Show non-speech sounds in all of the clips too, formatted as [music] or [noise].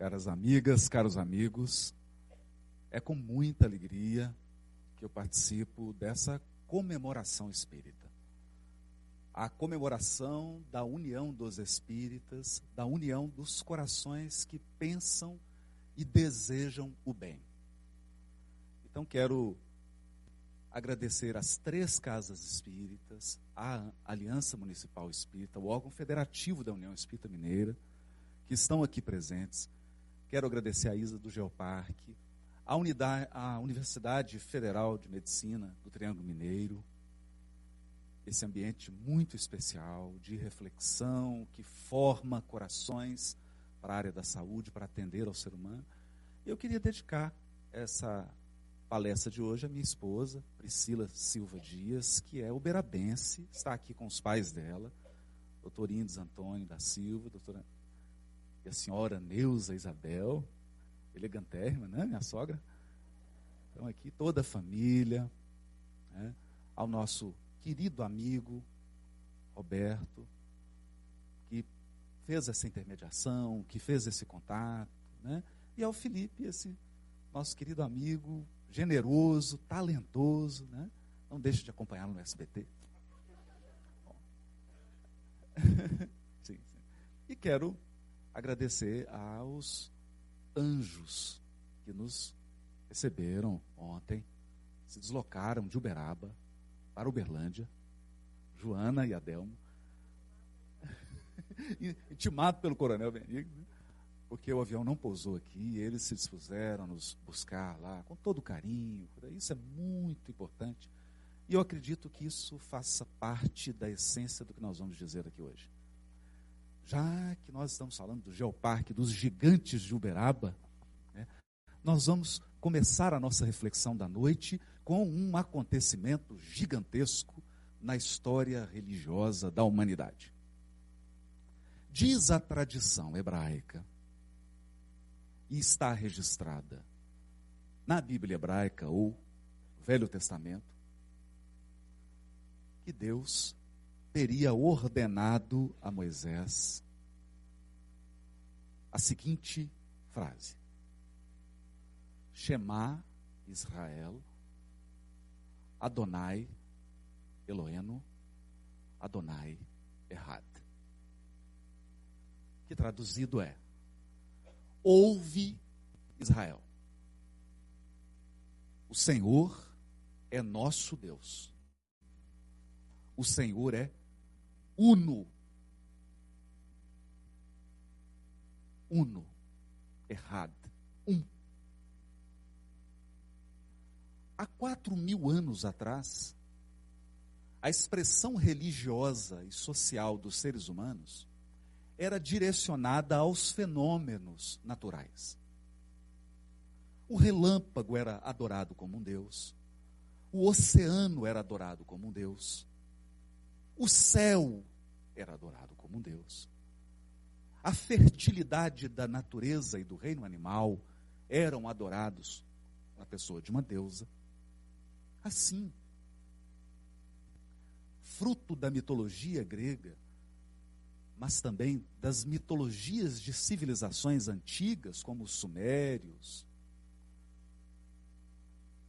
caras amigas, caros amigos, é com muita alegria que eu participo dessa comemoração espírita. A comemoração da união dos espíritas, da união dos corações que pensam e desejam o bem. Então quero agradecer às três casas espíritas, à Aliança Municipal Espírita, o órgão federativo da União Espírita Mineira, que estão aqui presentes. Quero agradecer a Isa do Geoparque, a, unidade, a Universidade Federal de Medicina do Triângulo Mineiro, esse ambiente muito especial de reflexão que forma corações para a área da saúde, para atender ao ser humano. Eu queria dedicar essa palestra de hoje à minha esposa, Priscila Silva Dias, que é uberabense, está aqui com os pais dela, doutor Indes Antônio da Silva, doutora e a senhora Neuza Isabel, elegantérrima, né, minha sogra? Então aqui toda a família, né, ao nosso querido amigo Roberto, que fez essa intermediação, que fez esse contato, né? E ao Felipe, esse nosso querido amigo, generoso, talentoso, né? Não deixe de acompanhá-lo no SBT. [laughs] sim, sim. E quero agradecer aos anjos que nos receberam ontem, se deslocaram de Uberaba para Uberlândia, Joana e Adelmo, [laughs] intimado pelo coronel Benigno, né? porque o avião não pousou aqui, eles se dispuseram a nos buscar lá com todo carinho, isso é muito importante. E eu acredito que isso faça parte da essência do que nós vamos dizer aqui hoje. Já que nós estamos falando do Geoparque, dos gigantes de Uberaba, né, nós vamos começar a nossa reflexão da noite com um acontecimento gigantesco na história religiosa da humanidade. Diz a tradição hebraica e está registrada na Bíblia hebraica ou Velho Testamento que Deus teria ordenado a Moisés a seguinte frase: Shema Israel, Adonai Eloeno, Adonai Errad. Que traduzido é: ouve Israel. O Senhor é nosso Deus. O Senhor é uno. Uno. Errado. Um. Há quatro mil anos atrás, a expressão religiosa e social dos seres humanos era direcionada aos fenômenos naturais. O relâmpago era adorado como um deus, o oceano era adorado como um deus, o céu era adorado como um deus, a fertilidade da natureza e do reino animal eram adorados na pessoa de uma deusa. Assim, fruto da mitologia grega, mas também das mitologias de civilizações antigas, como os sumérios,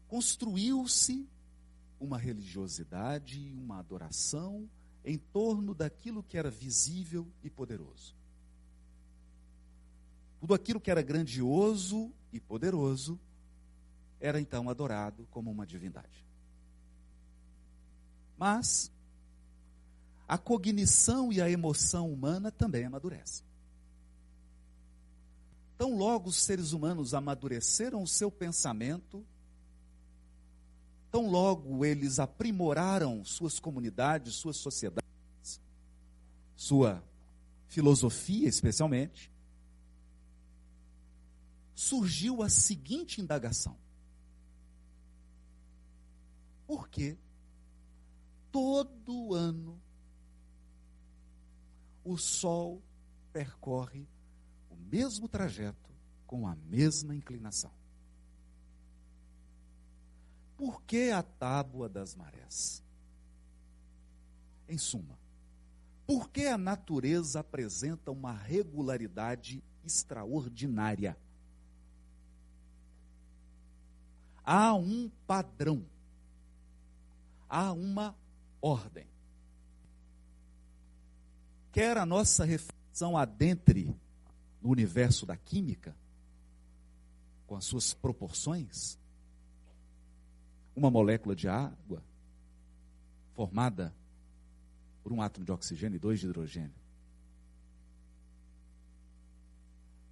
construiu-se uma religiosidade e uma adoração em torno daquilo que era visível e poderoso. Tudo aquilo que era grandioso e poderoso era então adorado como uma divindade. Mas a cognição e a emoção humana também amadurecem. Tão logo os seres humanos amadureceram o seu pensamento, tão logo eles aprimoraram suas comunidades, suas sociedades, sua filosofia especialmente, surgiu a seguinte indagação: por que todo ano o Sol percorre o mesmo trajeto com a mesma inclinação. Por que a tábua das marés? Em suma, Por que a natureza apresenta uma regularidade extraordinária? Há um padrão, há uma ordem. Quer a nossa reflexão adentre no universo da química, com as suas proporções, uma molécula de água formada por um átomo de oxigênio e dois de hidrogênio.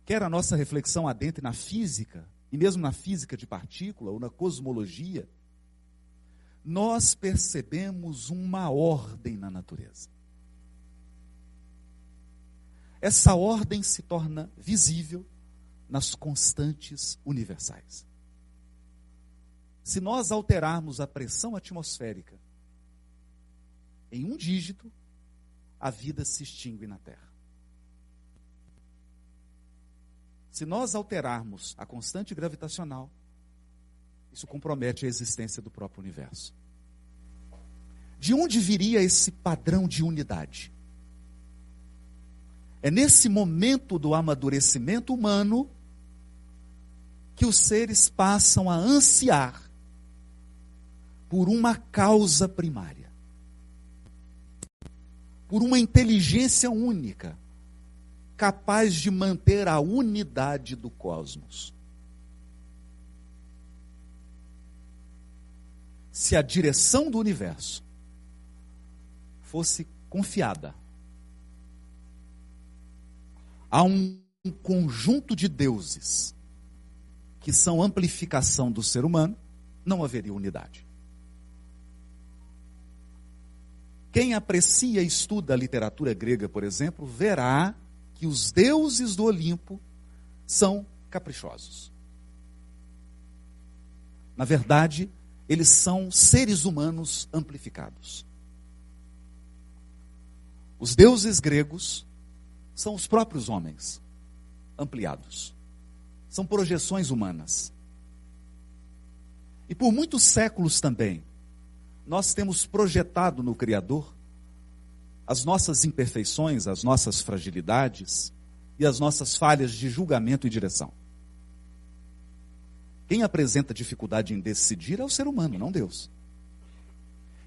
Quer a nossa reflexão adentre na física, e mesmo na física de partícula ou na cosmologia, nós percebemos uma ordem na natureza. Essa ordem se torna visível nas constantes universais. Se nós alterarmos a pressão atmosférica em um dígito, a vida se extingue na Terra. Se nós alterarmos a constante gravitacional, isso compromete a existência do próprio universo. De onde viria esse padrão de unidade? É nesse momento do amadurecimento humano que os seres passam a ansiar por uma causa primária por uma inteligência única, capaz de manter a unidade do cosmos. Se a direção do universo fosse confiada a um conjunto de deuses que são amplificação do ser humano, não haveria unidade. Quem aprecia e estuda a literatura grega, por exemplo, verá que os deuses do Olimpo são caprichosos. Na verdade, eles são seres humanos amplificados. Os deuses gregos são os próprios homens ampliados. São projeções humanas. E por muitos séculos também, nós temos projetado no Criador as nossas imperfeições, as nossas fragilidades e as nossas falhas de julgamento e direção. Quem apresenta dificuldade em decidir é o ser humano, não Deus.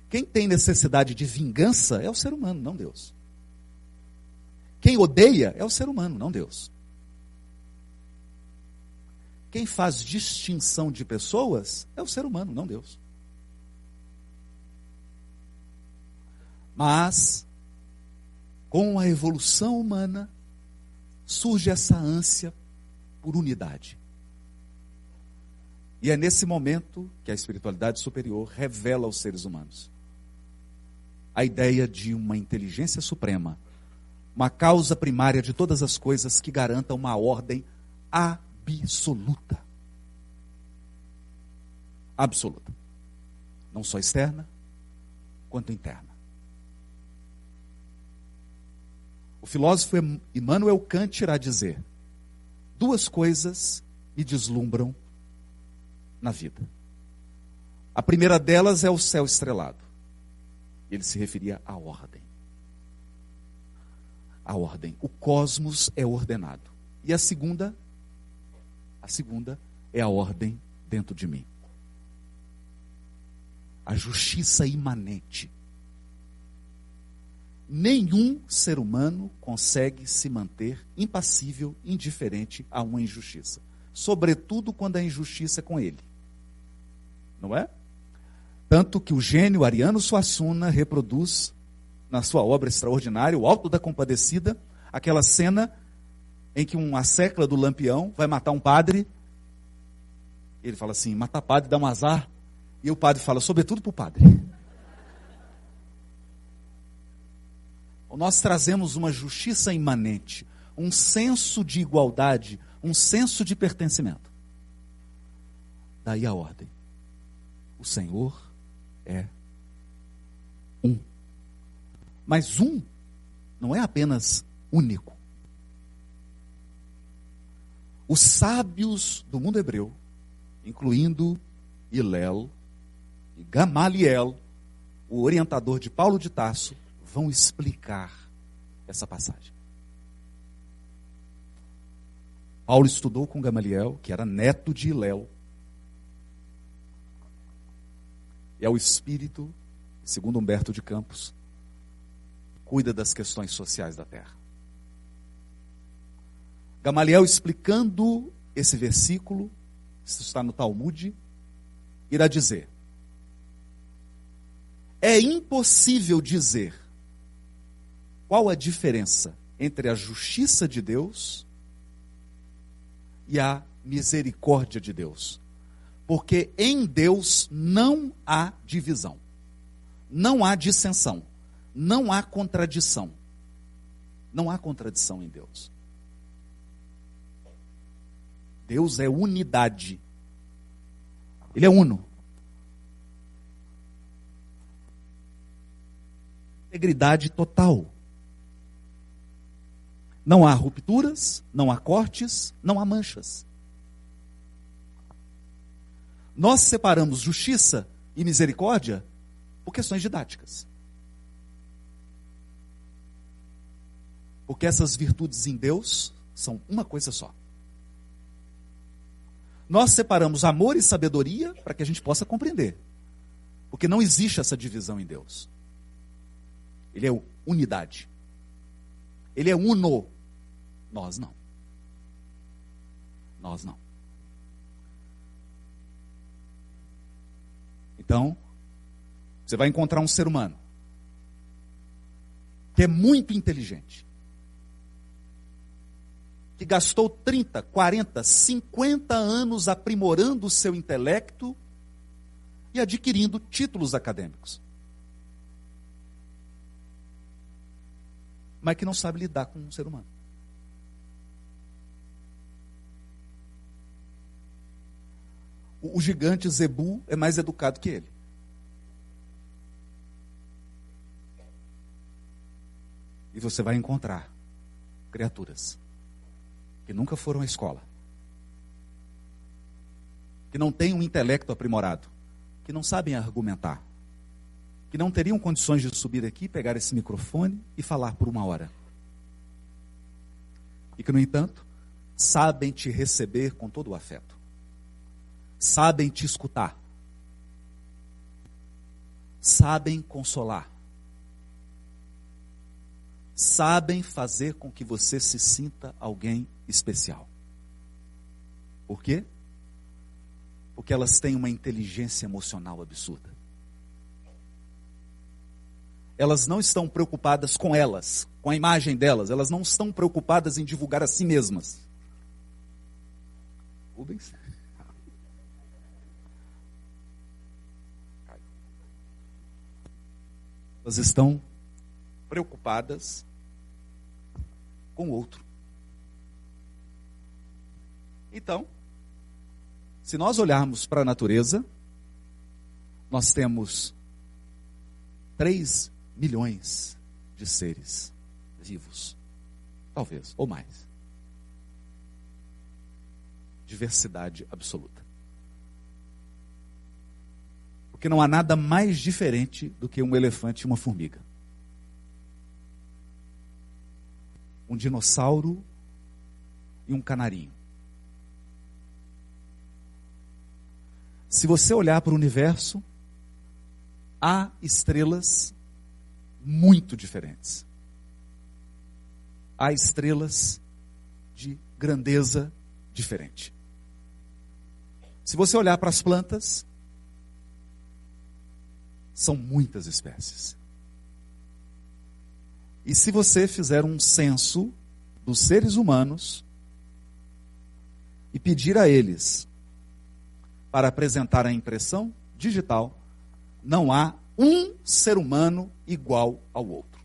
Quem tem necessidade de vingança é o ser humano, não Deus. Quem odeia é o ser humano, não Deus. Quem faz distinção de pessoas é o ser humano, não Deus. Mas, com a evolução humana, surge essa ânsia por unidade. E é nesse momento que a espiritualidade superior revela aos seres humanos a ideia de uma inteligência suprema, uma causa primária de todas as coisas que garanta uma ordem absoluta. Absoluta. Não só externa, quanto interna. O filósofo Immanuel Kant irá dizer: duas coisas me deslumbram na vida. A primeira delas é o céu estrelado. Ele se referia à ordem. A ordem. O cosmos é ordenado. E a segunda, a segunda é a ordem dentro de mim. A justiça imanente nenhum ser humano consegue se manter impassível, indiferente a uma injustiça. Sobretudo quando a injustiça é com ele. Não é? Tanto que o gênio Ariano Suassuna reproduz na sua obra extraordinária, O Alto da Compadecida, aquela cena em que uma secla do lampião vai matar um padre. Ele fala assim: matar padre dá um azar. E o padre fala, sobretudo para o padre. Nós trazemos uma justiça imanente, um senso de igualdade, um senso de pertencimento. Daí a ordem. O Senhor é um. Mas um não é apenas único. Os sábios do mundo hebreu, incluindo Hilel e Gamaliel, o orientador de Paulo de Tarso, vão explicar essa passagem. Paulo estudou com Gamaliel, que era neto de. E é o espírito, segundo Humberto de Campos, cuida das questões sociais da terra. Gamaliel explicando esse versículo, isso está no Talmud, irá dizer: É impossível dizer qual a diferença entre a justiça de Deus e a misericórdia de Deus. Porque em Deus não há divisão, não há dissensão, não há contradição. Não há contradição em Deus. Deus é unidade. Ele é uno. Integridade total. Não há rupturas, não há cortes, não há manchas. Nós separamos justiça e misericórdia por questões didáticas. Porque essas virtudes em Deus são uma coisa só. Nós separamos amor e sabedoria para que a gente possa compreender. Porque não existe essa divisão em Deus. Ele é unidade. Ele é uno. Nós não. Nós não. Então, você vai encontrar um ser humano que é muito inteligente, que gastou 30, 40, 50 anos aprimorando o seu intelecto e adquirindo títulos acadêmicos. Mas que não sabe lidar com um ser humano. O, gigante Zebu é mais educado que ele. E você vai encontrar criaturas que nunca foram à escola, que não têm um intelecto aprimorado, que não sabem argumentar, que não teriam condições de subir aqui, pegar esse microfone e falar por uma hora. E que, no entanto, sabem te receber com todo o afeto sabem te escutar, sabem consolar, sabem fazer com que você se sinta alguém especial. Por quê? Porque elas têm uma inteligência emocional absurda. Elas não estão preocupadas com elas, com a imagem delas, elas não estão preocupadas em divulgar a si mesmas. Rubens? Elas estão preocupadas com o outro. Então, se nós olharmos para a natureza, nós temos 3 milhões de seres vivos. Talvez, ou mais. Diversidade absoluta. Porque não há nada mais diferente do que um elefante e uma formiga. Um dinossauro e um canarinho. Se você olhar para o universo, há estrelas muito diferentes. Há estrelas de grandeza diferente. Se você olhar para as plantas, são muitas espécies. E se você fizer um censo dos seres humanos e pedir a eles para apresentar a impressão digital, não há um ser humano igual ao outro.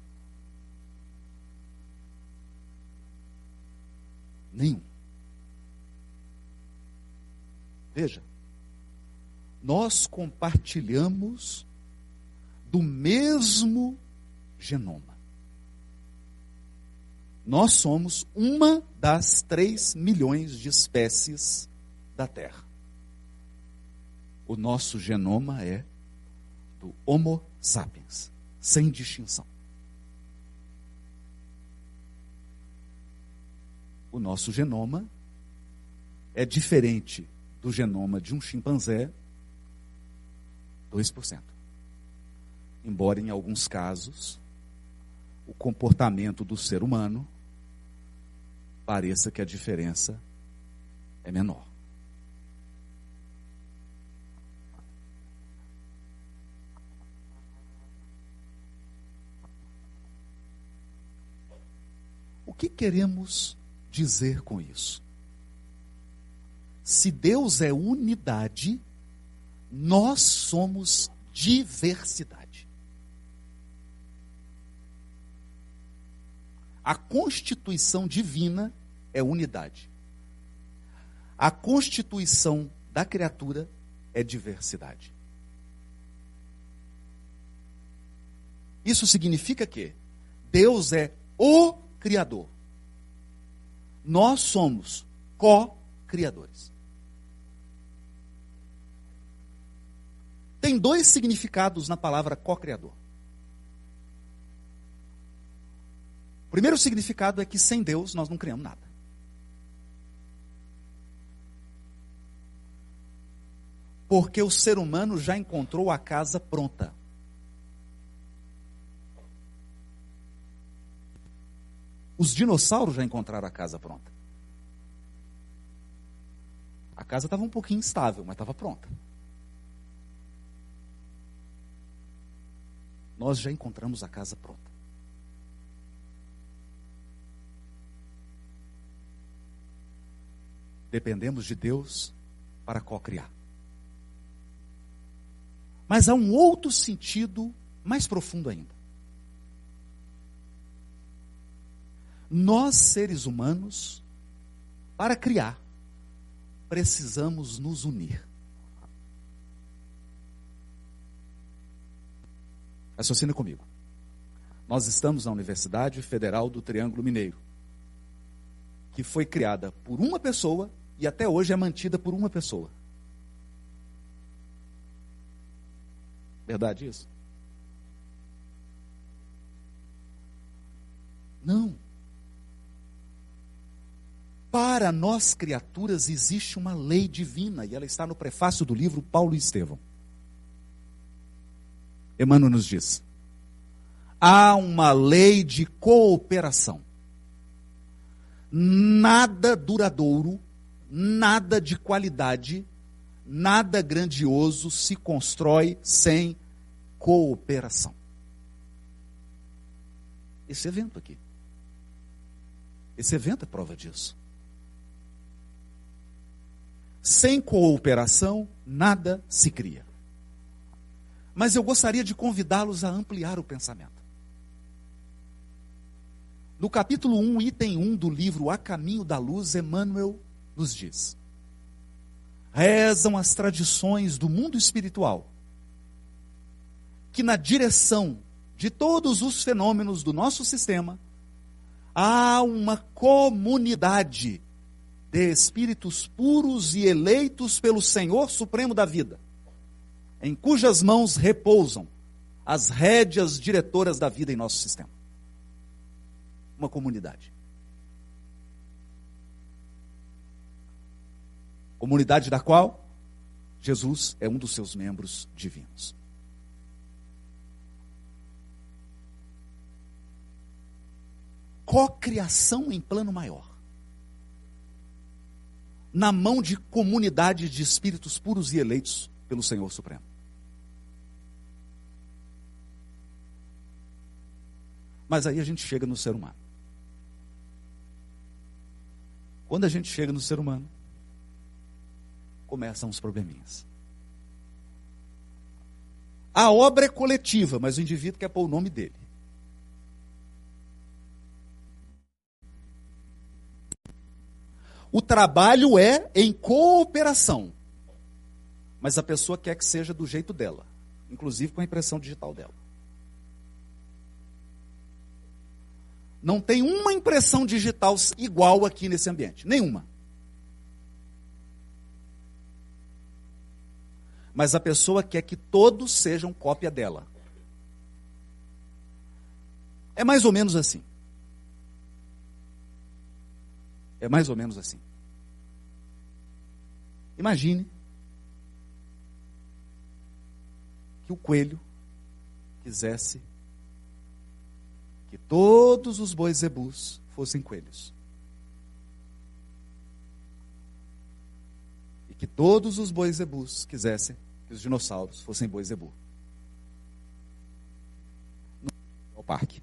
Nenhum. Veja, nós compartilhamos do mesmo genoma. Nós somos uma das três milhões de espécies da Terra. O nosso genoma é do Homo sapiens, sem distinção. o nosso genoma é diferente do genoma de um chimpanzé 2%. Embora em alguns casos o comportamento do ser humano pareça que a diferença é menor. O que queremos dizer com isso? Se Deus é unidade, nós somos diversidade. A constituição divina é unidade. A constituição da criatura é diversidade. Isso significa que Deus é o Criador. Nós somos co-criadores. Tem dois significados na palavra co-criador. O primeiro significado é que sem Deus nós não criamos nada. Porque o ser humano já encontrou a casa pronta. Os dinossauros já encontraram a casa pronta. A casa estava um pouquinho instável, mas estava pronta. Nós já encontramos a casa pronta. Dependemos de Deus para co-criar. Mas há um outro sentido mais profundo ainda. Nós, seres humanos, para criar, precisamos nos unir. Raciocina comigo. Nós estamos na Universidade Federal do Triângulo Mineiro, que foi criada por uma pessoa e até hoje é mantida por uma pessoa. Verdade isso? Não. Para nós criaturas existe uma lei divina e ela está no prefácio do livro Paulo e Estevão. Emmanuel nos diz: há uma lei de cooperação. Nada duradouro, nada de qualidade, nada grandioso se constrói sem cooperação. Esse evento aqui. Esse evento é prova disso. Sem cooperação, nada se cria. Mas eu gostaria de convidá-los a ampliar o pensamento. No capítulo 1, item 1 do livro A Caminho da Luz, Emmanuel nos diz: Rezam as tradições do mundo espiritual que na direção de todos os fenômenos do nosso sistema há uma comunidade de espíritos puros e eleitos pelo Senhor Supremo da vida, em cujas mãos repousam as rédeas diretoras da vida em nosso sistema. Uma comunidade. Comunidade da qual Jesus é um dos seus membros divinos. Cocriação em plano maior na mão de comunidade de espíritos puros e eleitos pelo Senhor Supremo. Mas aí a gente chega no ser humano. Quando a gente chega no ser humano, começam os probleminhas. A obra é coletiva, mas o indivíduo quer pôr o nome dele. O trabalho é em cooperação. Mas a pessoa quer que seja do jeito dela, inclusive com a impressão digital dela. Não tem uma impressão digital igual aqui nesse ambiente, nenhuma. Mas a pessoa quer que todos sejam cópia dela. É mais ou menos assim. É mais ou menos assim. Imagine que o coelho quisesse que todos os bois zebus fossem coelhos. E que todos os bois zebus quisessem que os dinossauros fossem bois zebu. Ao parque.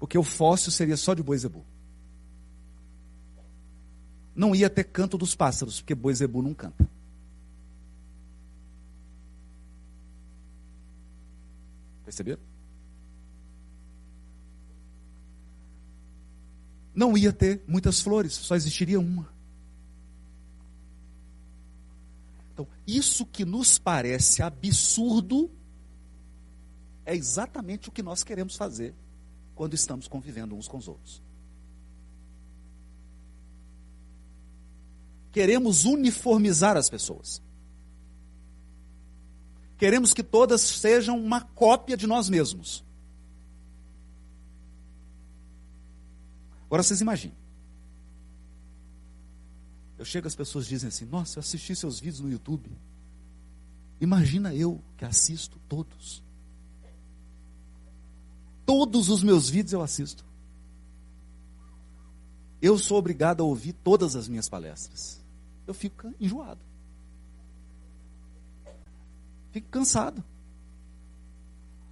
Porque o fóssil seria só de boi zebu. Não ia ter canto dos pássaros, porque boi zebu não canta. Perceberam? Não ia ter muitas flores, só existiria uma. Então, isso que nos parece absurdo é exatamente o que nós queremos fazer quando estamos convivendo uns com os outros. Queremos uniformizar as pessoas. Queremos que todas sejam uma cópia de nós mesmos. Agora vocês imaginem. Eu chego, as pessoas dizem assim: Nossa, eu assisti seus vídeos no YouTube. Imagina eu que assisto todos. Todos os meus vídeos eu assisto. Eu sou obrigado a ouvir todas as minhas palestras. Eu fico enjoado. Fico cansado.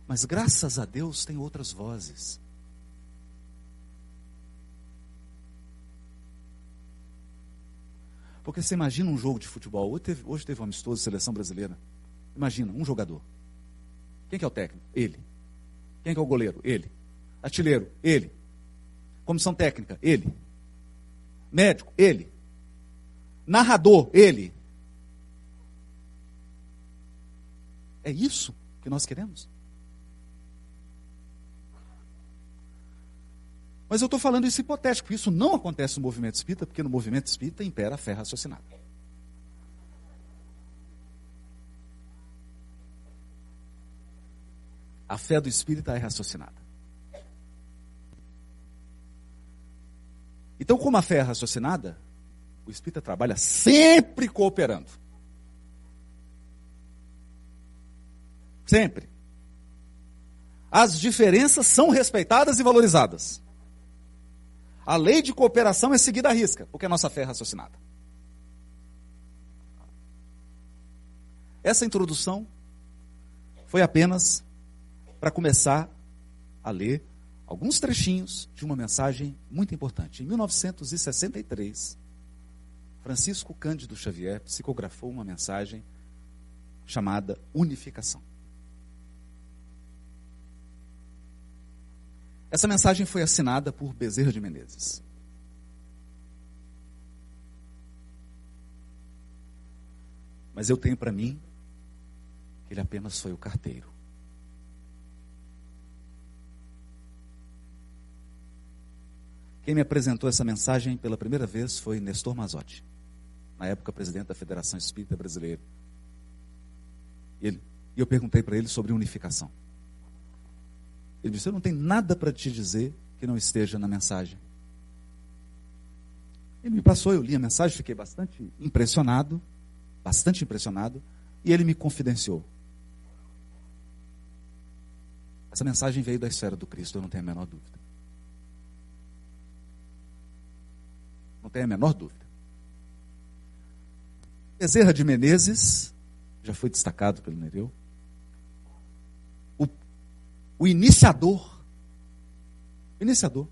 Mas graças a Deus tem outras vozes. Porque você imagina um jogo de futebol. Hoje teve, hoje teve um amistoso, seleção brasileira. Imagina, um jogador. Quem que é o técnico? Ele. Quem que é o goleiro? Ele. Artilheiro? Ele. Comissão técnica? Ele. Médico? Ele. Narrador? Ele. É isso que nós queremos? Mas eu estou falando isso hipotético, isso não acontece no movimento espírita, porque no movimento espírita impera a fé raciocinada. A fé do espírita é raciocinada. Então, como a fé é raciocinada, o espírita trabalha sempre cooperando. Sempre. As diferenças são respeitadas e valorizadas. A lei de cooperação é seguida à risca, porque a nossa fé é raciocinada. Essa introdução foi apenas para começar a ler alguns trechinhos de uma mensagem muito importante. Em 1963, Francisco Cândido Xavier psicografou uma mensagem chamada Unificação. Essa mensagem foi assinada por Bezerra de Menezes. Mas eu tenho para mim que ele apenas foi o carteiro. Quem me apresentou essa mensagem pela primeira vez foi Nestor Mazotti, na época presidente da Federação Espírita Brasileira. Ele, e eu perguntei para ele sobre unificação. Ele disse: Eu não tenho nada para te dizer que não esteja na mensagem. Ele me passou, eu li a mensagem, fiquei bastante impressionado, bastante impressionado, e ele me confidenciou. Essa mensagem veio da esfera do Cristo, eu não tenho a menor dúvida. Não tenho a menor dúvida. Bezerra de Menezes, já foi destacado pelo Nereu, o iniciador. Iniciador.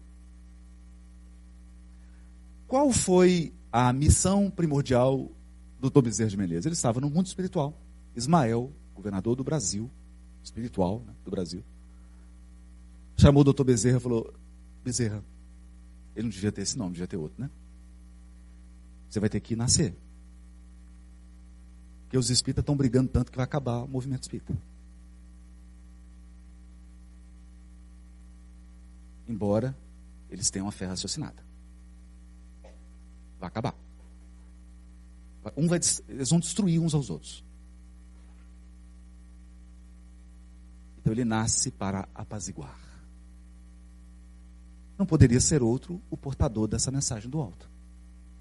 Qual foi a missão primordial do Dr. Bezerra de Menezes? Ele estava no mundo espiritual. Ismael, governador do Brasil, espiritual né, do Brasil, chamou o doutor Bezerra e falou: Bezerra, ele não devia ter esse nome, devia ter outro, né? Você vai ter que nascer. Porque os espíritas estão brigando tanto que vai acabar o movimento espírita. Embora eles tenham a fé raciocinada. Vai acabar. Um vai, eles vão destruir uns aos outros. Então ele nasce para apaziguar. não poderia ser outro o portador dessa mensagem do alto.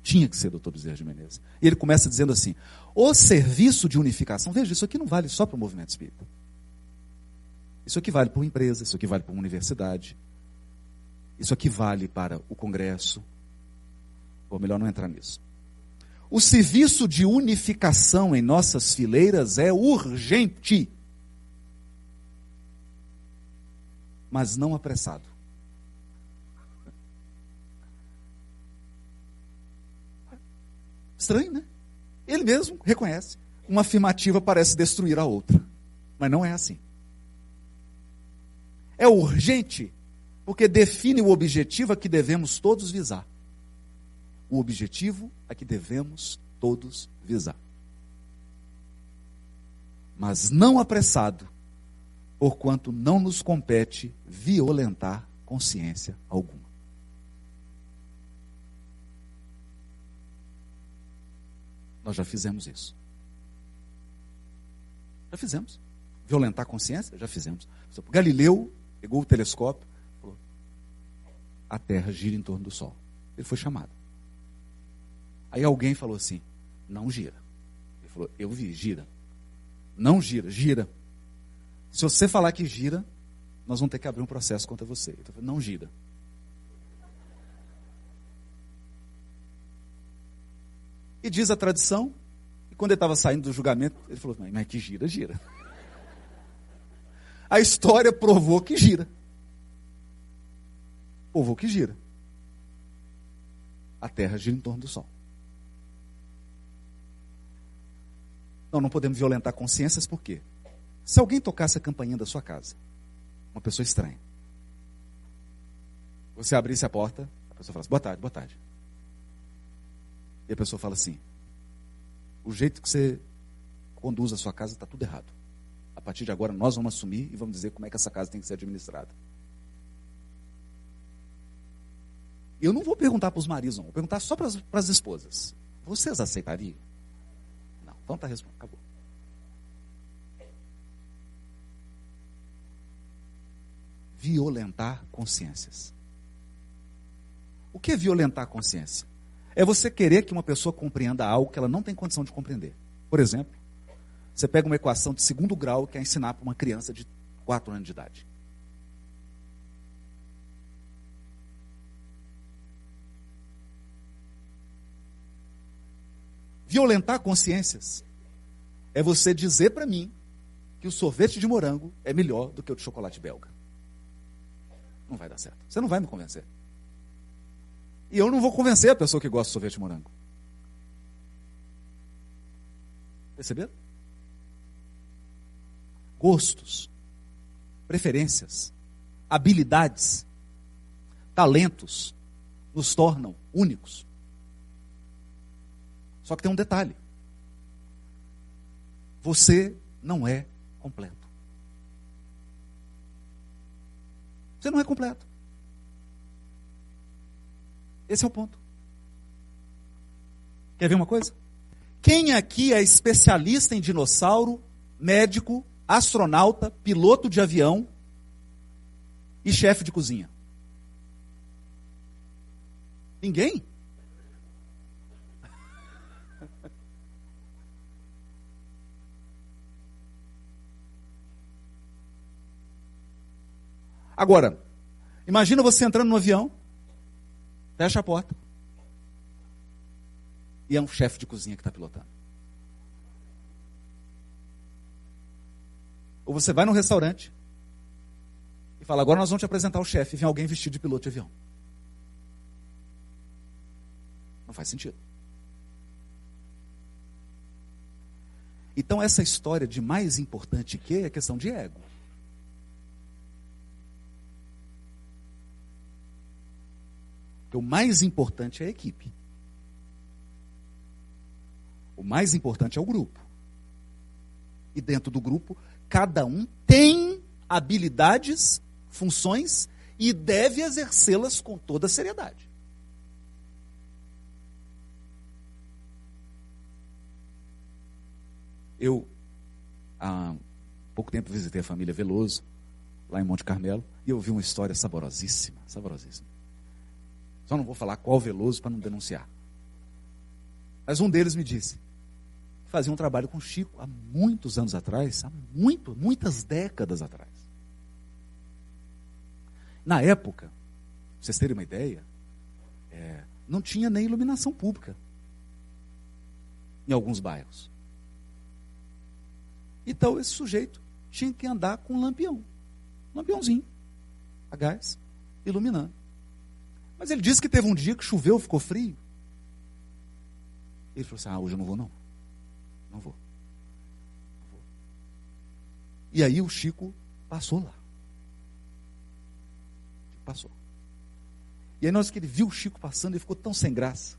Tinha que ser doutor Bezerra de Menezes. E ele começa dizendo assim: o serviço de unificação, veja, isso aqui não vale só para o movimento espírita. Isso aqui vale para uma empresa, isso aqui vale para uma universidade, isso aqui vale para o Congresso. Ou melhor não entrar nisso. O serviço de unificação em nossas fileiras é urgente, mas não apressado. Estranho, né? Ele mesmo reconhece. Uma afirmativa parece destruir a outra, mas não é assim. É urgente porque define o objetivo a que devemos todos visar o objetivo a que devemos todos visar. Mas não apressado, porquanto não nos compete violentar consciência alguma. Nós já fizemos isso. Já fizemos. Violentar consciência? Já fizemos. Galileu pegou o telescópio, a Terra gira em torno do Sol. Ele foi chamado. Aí alguém falou assim: não gira. Ele falou: eu vi, gira. Não gira, gira. Se você falar que gira, nós vamos ter que abrir um processo contra você. Então, não gira. E diz a tradição, e quando ele estava saindo do julgamento, ele falou: mas que gira, gira. [laughs] A história provou que gira. Provou que gira. A Terra gira em torno do Sol. Não, não podemos violentar consciências, por quê? Se alguém tocasse a campainha da sua casa, uma pessoa estranha, você abrisse a porta, a pessoa fala assim, boa tarde, boa tarde. E a pessoa fala assim, o jeito que você conduz a sua casa está tudo errado. A partir de agora nós vamos assumir e vamos dizer como é que essa casa tem que ser administrada. Eu não vou perguntar para os maridos, não. Vou perguntar só para as esposas. Vocês aceitariam? Então está respondido, acabou. Violentar consciências. O que é violentar a consciência? É você querer que uma pessoa compreenda algo que ela não tem condição de compreender. Por exemplo, você pega uma equação de segundo grau e quer ensinar para uma criança de 4 anos de idade. Violentar consciências é você dizer para mim que o sorvete de morango é melhor do que o de chocolate belga. Não vai dar certo. Você não vai me convencer. E eu não vou convencer a pessoa que gosta de sorvete de morango. Perceberam? Gostos, preferências, habilidades, talentos nos tornam únicos. Só que tem um detalhe: você não é completo. Você não é completo. Esse é o ponto. Quer ver uma coisa? Quem aqui é especialista em dinossauro, médico, astronauta, piloto de avião e chefe de cozinha? Ninguém? Agora, imagina você entrando no avião, fecha a porta. E é um chefe de cozinha que está pilotando. Ou você vai num restaurante e fala, agora nós vamos te apresentar o chefe, e vem alguém vestido de piloto de avião. Não faz sentido. Então, essa história de mais importante que é questão de ego. Porque o mais importante é a equipe. O mais importante é o grupo. E dentro do grupo, cada um tem habilidades, funções e deve exercê-las com toda seriedade. Eu, há pouco tempo, visitei a família Veloso, lá em Monte Carmelo, e eu ouvi uma história saborosíssima, saborosíssima. Só não vou falar qual Veloso para não denunciar. Mas um deles me disse fazia um trabalho com Chico há muitos anos atrás, há muito, muitas décadas atrás. Na época, pra vocês terem uma ideia, é, não tinha nem iluminação pública em alguns bairros. Então esse sujeito tinha que andar com um lampião, um lampiãozinho, a gás, iluminando. Mas ele disse que teve um dia que choveu, ficou frio. Ele falou assim: Ah, hoje eu não vou não. Não vou. Não vou. E aí o Chico passou lá. Passou. E aí, nós que ele viu o Chico passando, ele ficou tão sem graça.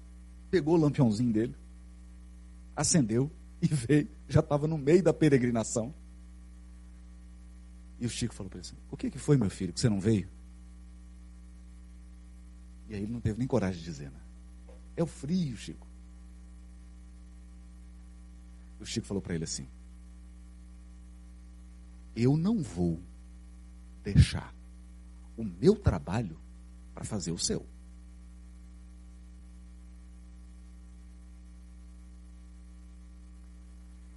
Pegou o lampiãozinho dele, acendeu e [laughs] veio. Já estava no meio da peregrinação. E o Chico falou para ele assim: O que, que foi, meu filho, que você não veio? E aí ele não teve nem coragem de dizer, né? É o frio, Chico. O Chico falou para ele assim: Eu não vou deixar o meu trabalho para fazer o seu.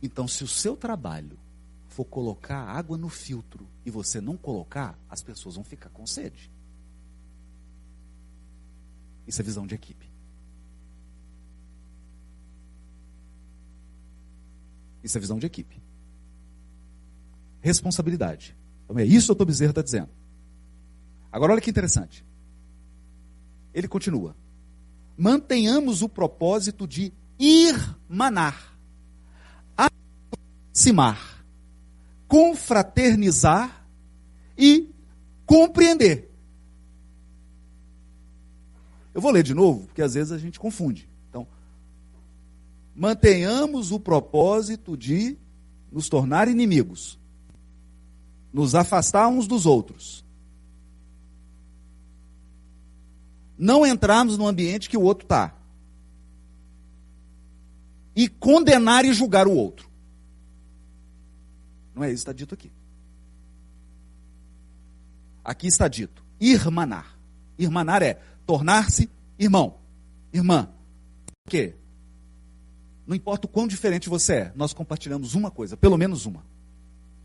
Então, se o seu trabalho for colocar água no filtro e você não colocar, as pessoas vão ficar com sede. Isso é visão de equipe. Isso é visão de equipe. Responsabilidade. Então é isso que o Dr. Bezerra está dizendo. Agora olha que interessante. Ele continua. Mantenhamos o propósito de irmanar, aproximar, confraternizar e compreender. Eu vou ler de novo, porque às vezes a gente confunde. Então, mantenhamos o propósito de nos tornar inimigos, nos afastar uns dos outros, não entrarmos no ambiente que o outro está. E condenar e julgar o outro. Não é isso que está dito aqui. Aqui está dito irmanar. Irmanar é tornar-se irmão, irmã. Por quê? Não importa o quão diferente você é, nós compartilhamos uma coisa, pelo menos uma.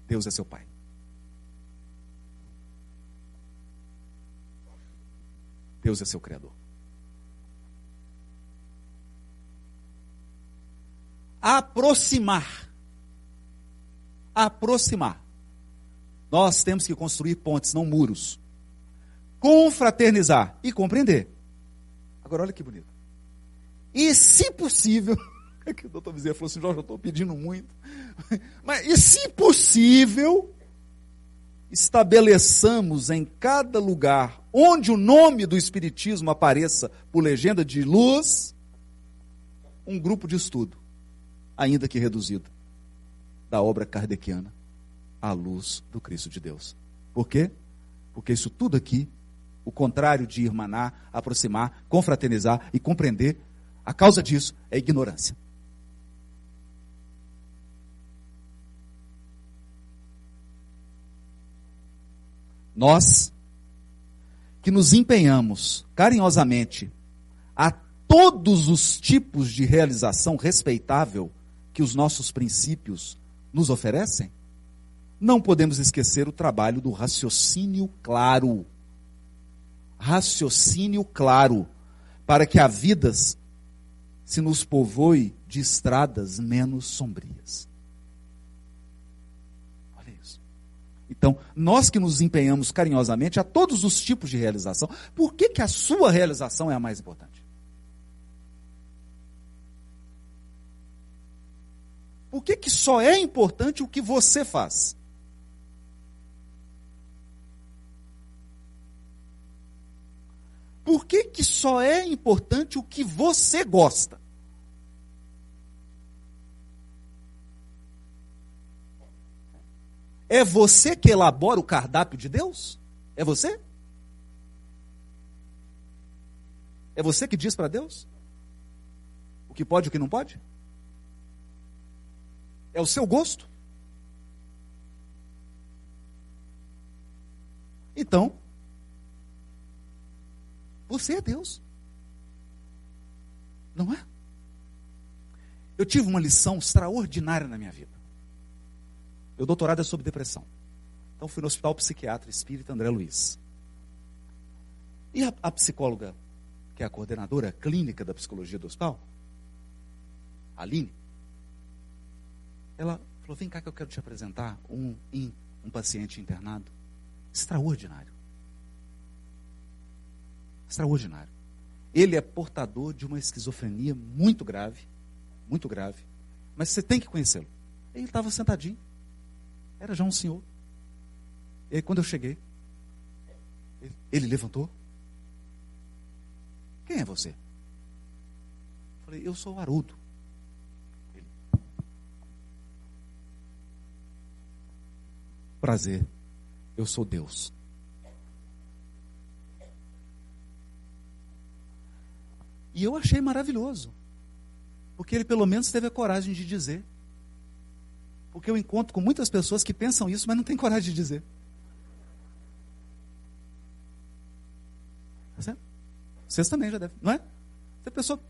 Deus é seu Pai. Deus é seu Criador. Aproximar. Aproximar. Nós temos que construir pontes, não muros. Confraternizar e compreender. Agora olha que bonito. E se possível, [laughs] é que o doutor Bezerra falou assim, Jorge, eu estou pedindo muito. [laughs] Mas e se possível, estabeleçamos em cada lugar onde o nome do Espiritismo apareça por legenda de luz, um grupo de estudo, ainda que reduzido, da obra kardeciana, à luz do Cristo de Deus. Por quê? Porque isso tudo aqui, o contrário de irmanar, aproximar, confraternizar e compreender, a causa disso é ignorância. Nós que nos empenhamos carinhosamente a todos os tipos de realização respeitável que os nossos princípios nos oferecem, não podemos esquecer o trabalho do raciocínio claro. Raciocínio claro, para que a vida se nos povoe de estradas menos sombrias. Então, nós que nos empenhamos carinhosamente a todos os tipos de realização, por que, que a sua realização é a mais importante? Por que, que só é importante o que você faz? Por que, que só é importante o que você gosta? É você que elabora o cardápio de Deus? É você? É você que diz para Deus o que pode e o que não pode? É o seu gosto? Então, você é Deus. Não é? Eu tive uma lição extraordinária na minha vida. Meu doutorado é sobre depressão. Então fui no Hospital Psiquiatra Espírita André Luiz. E a, a psicóloga, que é a coordenadora clínica da psicologia do hospital, Aline, ela falou: Vem cá que eu quero te apresentar um, um paciente internado extraordinário. Extraordinário. Ele é portador de uma esquizofrenia muito grave, muito grave, mas você tem que conhecê-lo. Ele estava sentadinho, era já um senhor. E aí, quando eu cheguei, ele, levantou. Quem é você? Eu falei, eu sou o Haroldo. Ele, Prazer, eu sou Deus. E eu achei maravilhoso. Porque ele pelo menos teve a coragem de dizer. Porque eu encontro com muitas pessoas que pensam isso, mas não têm coragem de dizer. Tá Vocês também já devem, não é? Tem pessoa.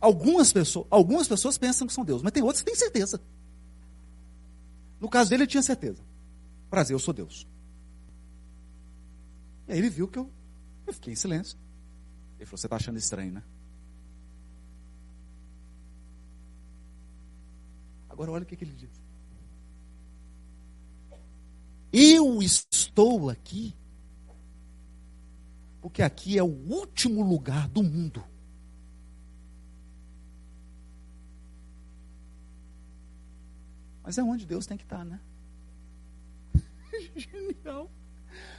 Algumas pessoas, algumas pessoas pensam que são Deus, mas tem outras que têm certeza. No caso dele, ele tinha certeza. Prazer, eu sou Deus. E aí ele viu que eu, eu fiquei em silêncio. Ele falou: Você está achando estranho, né? Agora olha o que, que ele diz. Eu estou aqui porque aqui é o último lugar do mundo. Mas é onde Deus tem que estar, né? [laughs] Genial.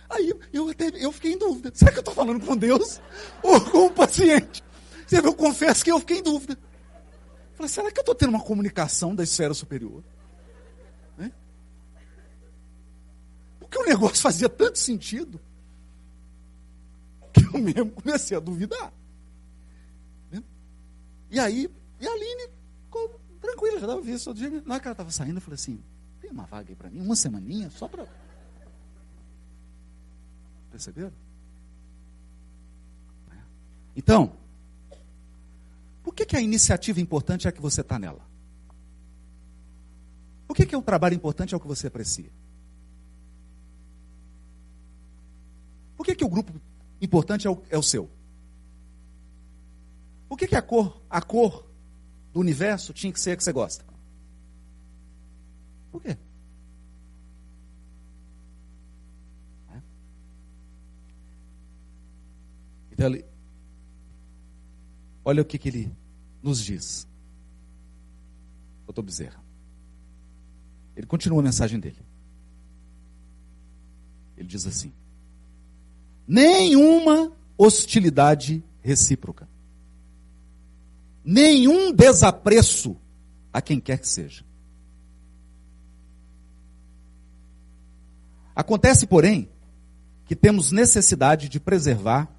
Aí eu até eu fiquei em dúvida. Será que eu estou falando com Deus ou com o paciente? Eu confesso que eu fiquei em dúvida. Falei, será que eu estou tendo uma comunicação da esfera superior? É? Porque o negócio fazia tanto sentido que eu mesmo comecei a duvidar. Né? E aí, e a Aline tranquila, já todo dia. Na hora que ela estava saindo, eu falei assim, tem uma vaga aí para mim, uma semaninha, só para... Perceberam? É. Então, por que, que a iniciativa importante é a que você está nela? Por que, que o trabalho importante é o que você aprecia? Por que, que o grupo importante é o, é o seu? Por que, que a, cor, a cor do universo tinha que ser a que você gosta? Por quê? Olha o que, que ele nos diz. Doutor Bezerra. Ele continua a mensagem dele. Ele diz assim: nenhuma hostilidade recíproca, nenhum desapreço a quem quer que seja. Acontece, porém, que temos necessidade de preservar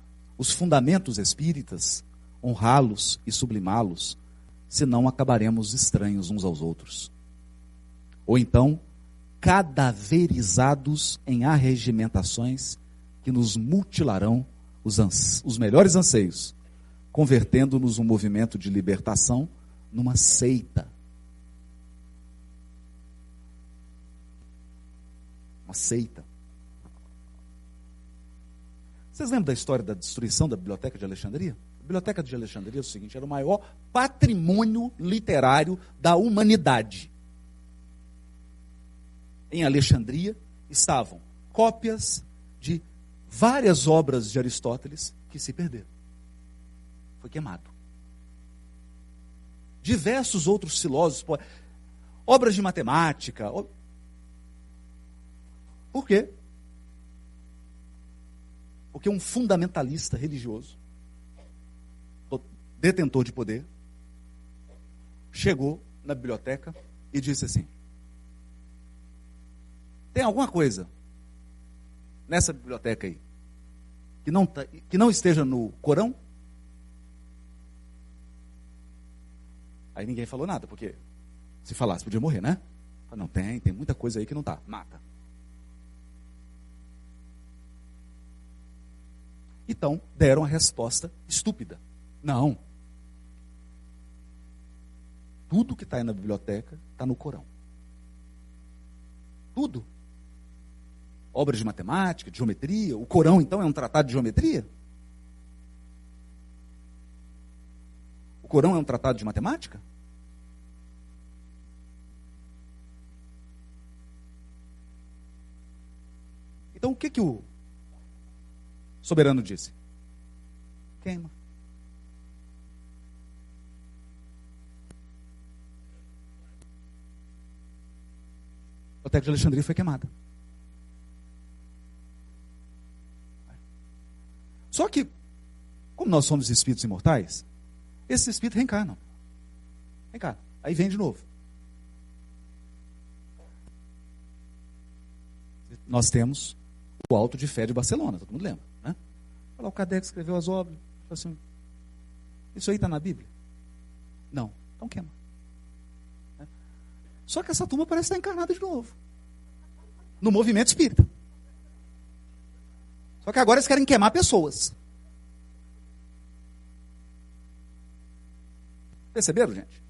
os fundamentos espíritas honrá-los e sublimá-los, senão acabaremos estranhos uns aos outros. Ou então, cadaverizados em arregimentações que nos mutilarão os, os melhores anseios, convertendo-nos um movimento de libertação numa seita. Uma seita. Vocês lembram da história da destruição da biblioteca de Alexandria? Biblioteca de Alexandria é o seguinte: era o maior patrimônio literário da humanidade. Em Alexandria estavam cópias de várias obras de Aristóteles que se perderam. Foi queimado. Diversos outros filósofos, obras de matemática. Por quê? Porque um fundamentalista religioso detentor de poder, chegou na biblioteca e disse assim: Tem alguma coisa nessa biblioteca aí que não, tá, que não esteja no Corão? Aí ninguém falou nada, porque se falasse podia morrer, né? Não, tem, tem muita coisa aí que não está. Mata. Então deram a resposta estúpida. Não, tudo que está aí na biblioteca está no Corão. Tudo. Obras de matemática, de geometria. O Corão, então, é um tratado de geometria? O Corão é um tratado de matemática? Então, o que, que o soberano disse? Queima. A biblioteca de Alexandria foi queimada. Só que, como nós somos espíritos imortais, esses espíritos reencarnam. Reencarnam. Aí vem de novo. Nós temos o Alto de Fé de Barcelona, todo mundo lembra? Olha lá, o Kardec escreveu as obras. Assim, isso aí está na Bíblia? Não. Então queima. Só que essa turma parece estar encarnada de novo. No movimento espírita. Só que agora eles querem queimar pessoas. Perceberam, gente?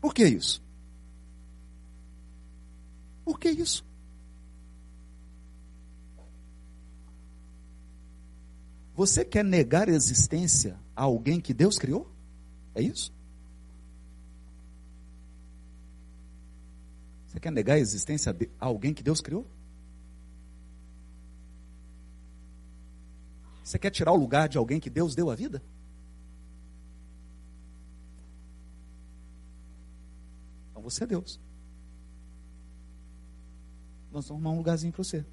Por que isso? Por que isso? Você quer negar a existência a alguém que Deus criou? É isso? Você quer negar a existência a alguém que Deus criou? Você quer tirar o lugar de alguém que Deus deu a vida? Então você é Deus. Nós vamos arrumar um lugarzinho para você.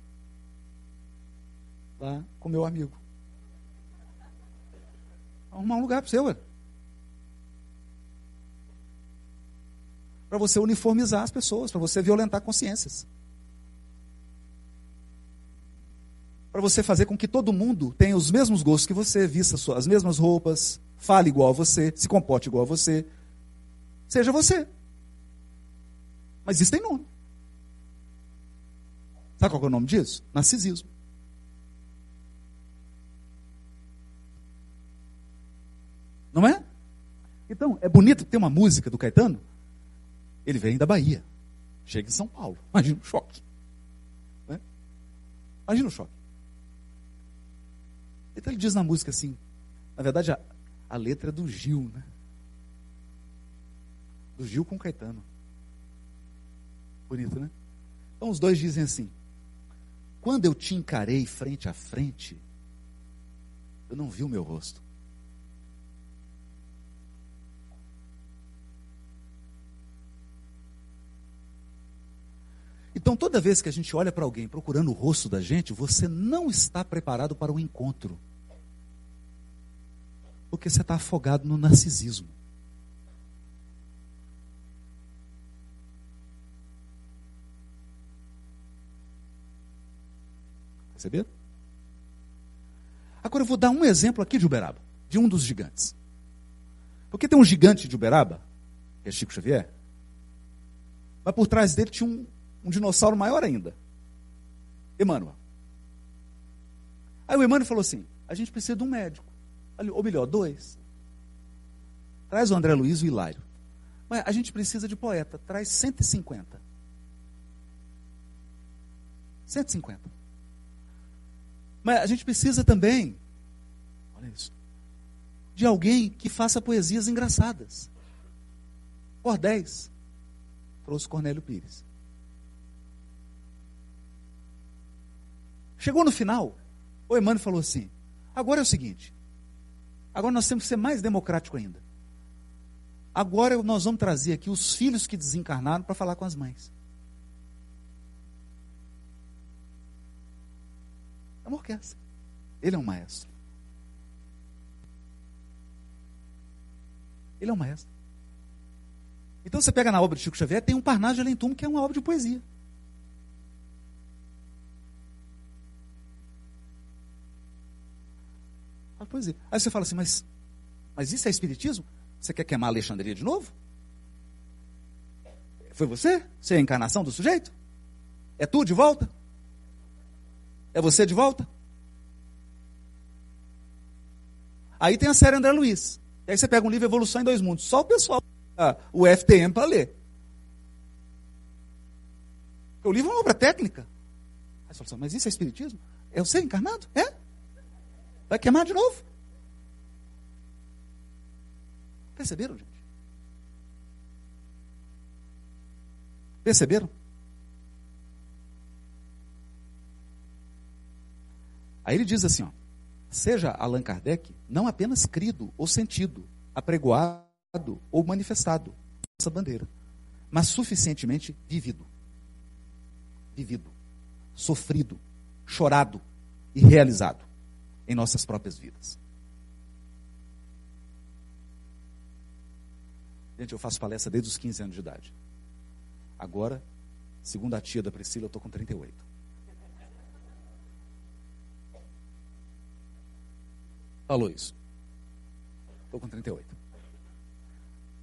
Lá com meu amigo. Arrumar um lugar para você, para você uniformizar as pessoas, para você violentar consciências. Para você fazer com que todo mundo tenha os mesmos gostos que você, vista as mesmas roupas, fale igual a você, se comporte igual a você. Seja você. Mas isso tem nome. Sabe qual é o nome disso? Narcisismo. Não é? Então, é bonito ter uma música do Caetano ele vem da Bahia. Chega em São Paulo. Imagina o choque. Né? Imagina o choque. Então ele diz na música assim, na verdade a, a letra é do Gil, né? Do Gil com Caetano. Bonito, né? Então os dois dizem assim: Quando eu te encarei frente a frente, eu não vi o meu rosto. Então, toda vez que a gente olha para alguém procurando o rosto da gente, você não está preparado para o encontro. Porque você está afogado no narcisismo. Perceberam? Agora eu vou dar um exemplo aqui de Uberaba, de um dos gigantes. Porque tem um gigante de Uberaba, que é Chico Xavier, mas por trás dele tinha um, um dinossauro maior ainda. Emmanuel. Aí o Emmanuel falou assim: a gente precisa de um médico. Ou melhor, dois. Traz o André Luiz e o Hilário. Mas a gente precisa de poeta. Traz 150. 150. Mas a gente precisa também, olha isso, de alguém que faça poesias engraçadas. 10. Trouxe Cornélio Pires. Chegou no final, o Emmanuel falou assim: agora é o seguinte, agora nós temos que ser mais democrático ainda. Agora nós vamos trazer aqui os filhos que desencarnaram para falar com as mães. É uma orquestra. Ele é um maestro. Ele é um maestro. Então você pega na obra de Chico Xavier, tem um Parnaso de Além que é uma obra de poesia. Poesia. Aí você fala assim, mas, mas isso é espiritismo? Você quer queimar Alexandria de novo? Foi você? Você é a encarnação do sujeito? É tu de volta? É você de volta? Aí tem a série André Luiz. Aí você pega um livro Evolução em Dois Mundos, só o pessoal, o FTM, para ler. O livro é uma obra técnica. Aí você fala assim, mas isso é espiritismo? É o ser encarnado? É? Vai queimar de novo? Perceberam, gente? Perceberam? Aí ele diz assim, ó, seja Allan Kardec não apenas crido ou sentido, apregoado ou manifestado essa bandeira, mas suficientemente vivido. Vivido, sofrido, chorado e realizado em nossas próprias vidas. Gente, eu faço palestra desde os 15 anos de idade. Agora, segundo a tia da Priscila, eu estou com 38. Falou isso. Estou com 38.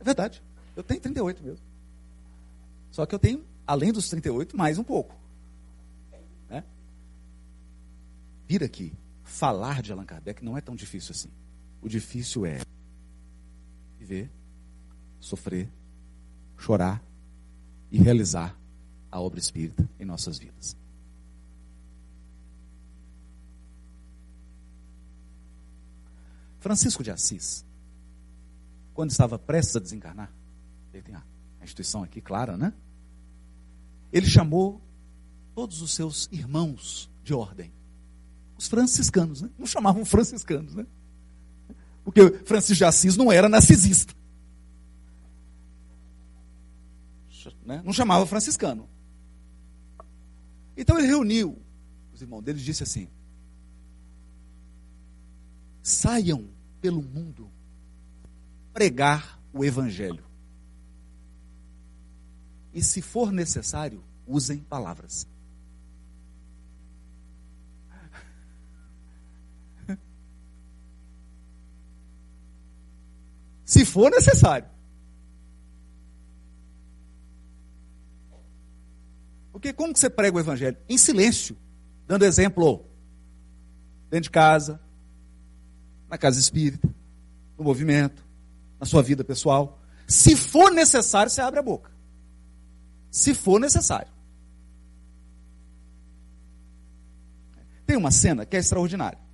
É verdade. Eu tenho 38 mesmo. Só que eu tenho, além dos 38, mais um pouco. Né? Aqui, falar de Allan Kardec não é tão difícil assim. O difícil é viver, sofrer, chorar e realizar a obra espírita em nossas vidas. Francisco de Assis, quando estava prestes a desencarnar, ele tem a instituição aqui clara, né? Ele chamou todos os seus irmãos de ordem, os franciscanos, né? Não chamavam franciscanos, né? Porque Francisco de Assis não era narcisista. Né? Não chamava franciscano. Então ele reuniu os irmãos dele e disse assim: saiam pelo mundo pregar o evangelho. E se for necessário, usem palavras. Se for necessário. Porque como que você prega o evangelho? Em silêncio, dando exemplo. Dentro de casa, na casa espírita, no movimento, na sua vida pessoal. Se for necessário, você abre a boca. Se for necessário. Tem uma cena que é extraordinária.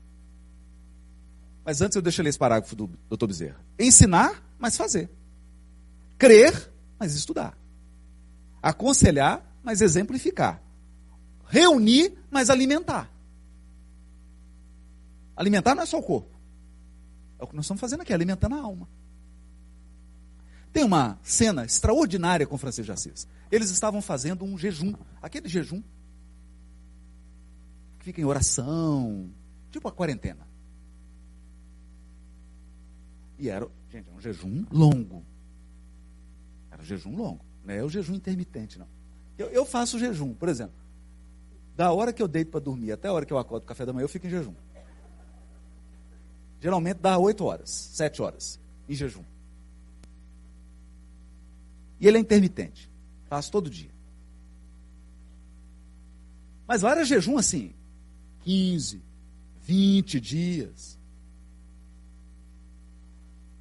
Mas antes eu deixo ler esse parágrafo do Dr. Bezerra. Ensinar, mas fazer. Crer, mas estudar. Aconselhar, mas exemplificar. Reunir, mas alimentar. Alimentar não é só o corpo. É o que nós estamos fazendo aqui, alimentando a alma. Tem uma cena extraordinária com Francisco de Assis. Eles estavam fazendo um jejum, aquele jejum que fica em oração, tipo a quarentena. E era, gente, um jejum longo. Era um jejum longo, não é o jejum intermitente, não. Eu, eu faço jejum, por exemplo. Da hora que eu deito para dormir até a hora que eu acordo o café da manhã, eu fico em jejum. Geralmente dá 8 horas, 7 horas, em jejum. E ele é intermitente. Faço todo dia. Mas lá era jejum assim, 15, 20 dias.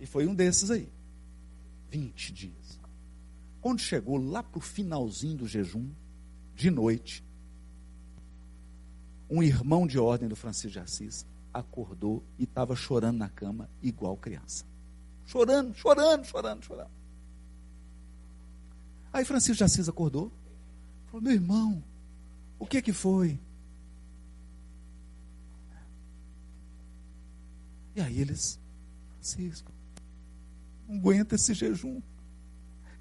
E foi um desses aí. 20 dias. Quando chegou lá para o finalzinho do jejum, de noite, um irmão de ordem do Francisco de Assis acordou e estava chorando na cama, igual criança. Chorando, chorando, chorando, chorando. Aí Francisco de Assis acordou, falou: Meu irmão, o que que foi? E aí eles, Francisco, não aguenta esse jejum.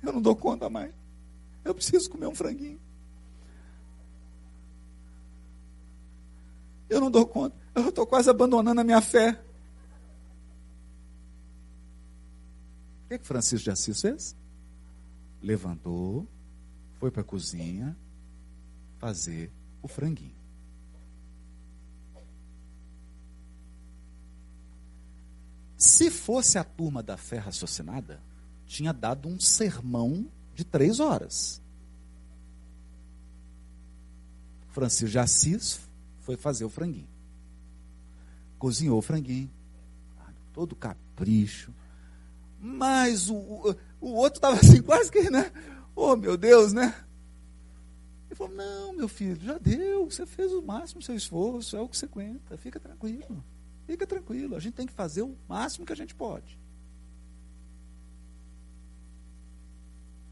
Eu não dou conta mais. Eu preciso comer um franguinho. Eu não dou conta. Eu estou quase abandonando a minha fé. O que, que Francisco de Assis fez? Levantou, foi para a cozinha fazer o franguinho. Se fosse a turma da fé raciocinada, tinha dado um sermão de três horas. Francisco de Assis foi fazer o franguinho. Cozinhou o franguinho, todo capricho, Mas o, o, o outro estava assim, quase que, né? Oh, meu Deus, né? Ele falou: Não, meu filho, já deu. Você fez o máximo do seu esforço, é o que você aguenta. Fica tranquilo. Fica tranquilo. A gente tem que fazer o máximo que a gente pode.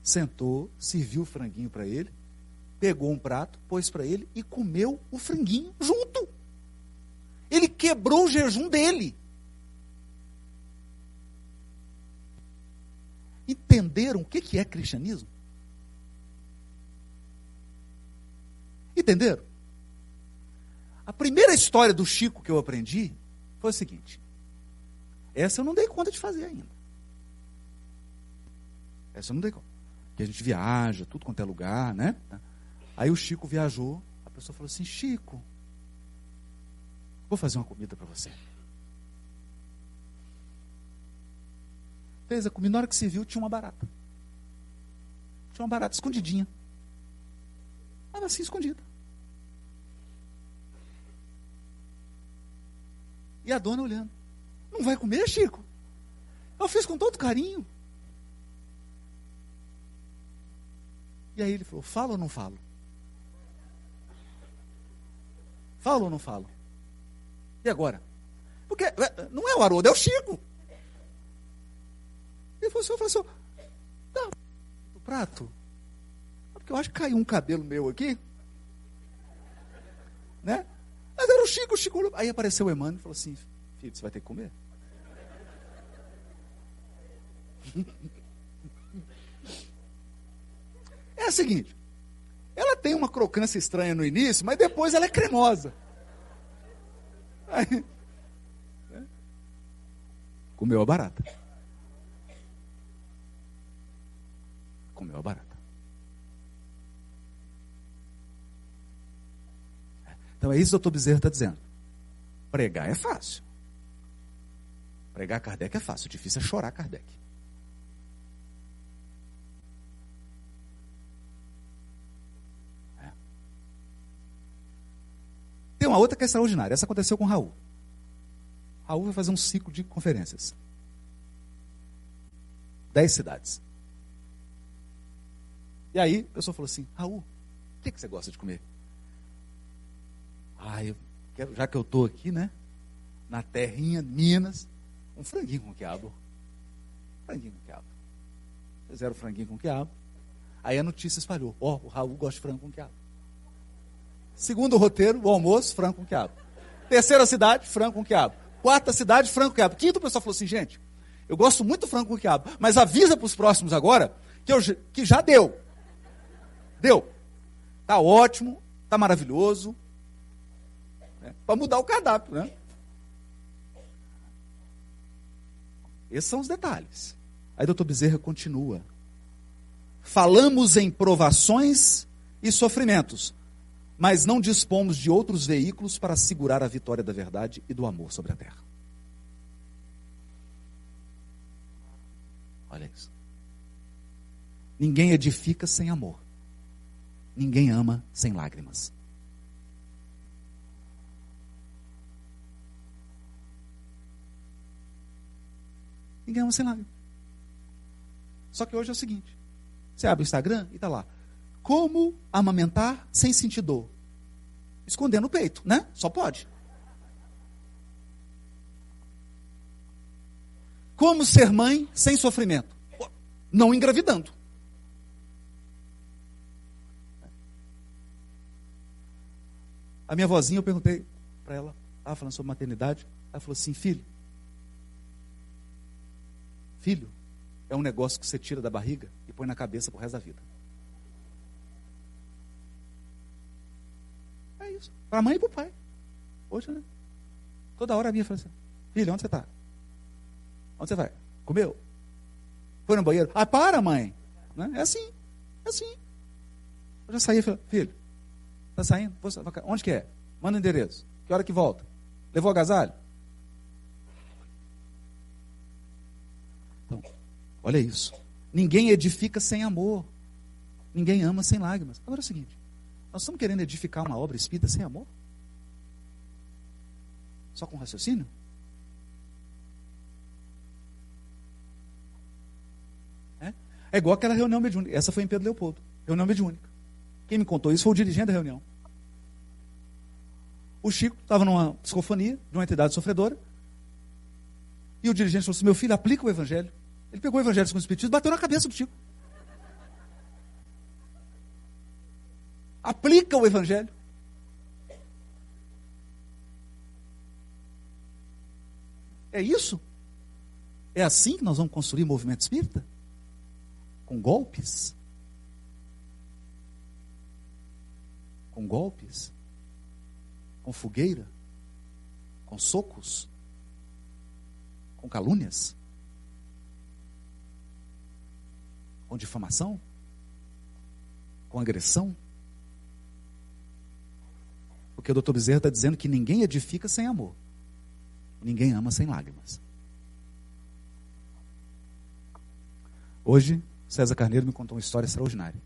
Sentou, serviu o franguinho para ele, pegou um prato, pôs para ele e comeu o franguinho junto. Ele quebrou o jejum dele. Entenderam o que é cristianismo? Entenderam? A primeira história do Chico que eu aprendi foi o seguinte: essa eu não dei conta de fazer ainda. Essa eu não dei conta. Que a gente viaja, tudo quanto é lugar, né? Aí o Chico viajou, a pessoa falou assim: Chico, vou fazer uma comida para você. Fez a comida, na hora que se viu, tinha uma barata. Tinha uma barata escondidinha. Estava assim escondida. E a dona olhando. Não vai comer, Chico? Eu fiz com todo carinho. E aí ele falou: falo ou não falo? Falo ou não falo? E agora? Porque é, não é o Haroldo, é o Chico. Ele falou assim: eu assim, dá o prato. Porque eu acho que caiu um cabelo meu aqui. Né? Mas era o Chico, o Chico. Aí apareceu o Emmanuel e falou assim: Filho, você vai ter que comer. [laughs] É o seguinte: ela tem uma crocância estranha no início, mas depois ela é cremosa. Aí, né? Comeu a barata. Comeu a barata. Então é isso que o doutor Bezerra está dizendo. Pregar é fácil. Pregar Kardec é fácil, difícil é chorar Kardec. É. Tem uma outra que é extraordinária. Essa aconteceu com Raul. Raul vai fazer um ciclo de conferências. Dez cidades. E aí, a pessoa falou assim: Raul, o que, que você gosta de comer? Ah, eu quero, já que eu estou aqui, né? Na terrinha, Minas, um franguinho com quiabo. Franguinho com quiabo. Fizeram franguinho com quiabo. Aí a notícia espalhou. Ó, oh, o Raul gosta de frango com quiabo. Segundo roteiro, o almoço, frango com quiabo. Terceira cidade, frango com quiabo. Quarta cidade, frango com quiabo. Quinto, o pessoal falou assim, gente, eu gosto muito do frango com quiabo, mas avisa para os próximos agora que, eu, que já deu. Deu. Tá ótimo, tá maravilhoso, né? Para mudar o cardápio, né? Esses são os detalhes. Aí doutor Bezerra continua. Falamos em provações e sofrimentos, mas não dispomos de outros veículos para assegurar a vitória da verdade e do amor sobre a terra. Olha isso. Ninguém edifica sem amor. Ninguém ama sem lágrimas. E ganhamos sem lágrimas. Só que hoje é o seguinte: você abre o Instagram e está lá. Como amamentar sem sentir dor? Escondendo o peito, né? Só pode. Como ser mãe sem sofrimento? Não engravidando. A minha vozinha, eu perguntei para ela, estava falando sobre maternidade, ela falou assim, filho, Filho é um negócio que você tira da barriga e põe na cabeça pro resto da vida. É isso. Para a mãe e para o pai. Hoje, né? Toda hora a minha fala assim: Filho, onde você está? Onde você vai? Comeu? Foi no banheiro? Ah, para, mãe. Né? É assim. É assim. Eu já saí e falei: Filho, está saindo? Onde que é? Manda o endereço. Que hora que volta? Levou agasalho? Olha isso. Ninguém edifica sem amor. Ninguém ama sem lágrimas. Agora é o seguinte: nós estamos querendo edificar uma obra espírita sem amor? Só com raciocínio? É igual aquela reunião mediúnica. Essa foi em Pedro Leopoldo. Reunião mediúnica. Quem me contou isso foi o dirigente da reunião. O Chico estava numa psicofonia de uma entidade sofredora. E o dirigente falou assim: Meu filho, aplica o evangelho. Ele pegou o evangelho com o Espiritismo e bateu na cabeça do Chico. Aplica o evangelho. É isso? É assim que nós vamos construir movimento espírita? Com golpes? Com golpes? Com fogueira? Com socos? Com calúnias? Com difamação? Com agressão? Porque o doutor Bezerra está dizendo que ninguém edifica sem amor. Ninguém ama sem lágrimas. Hoje, César Carneiro me contou uma história extraordinária.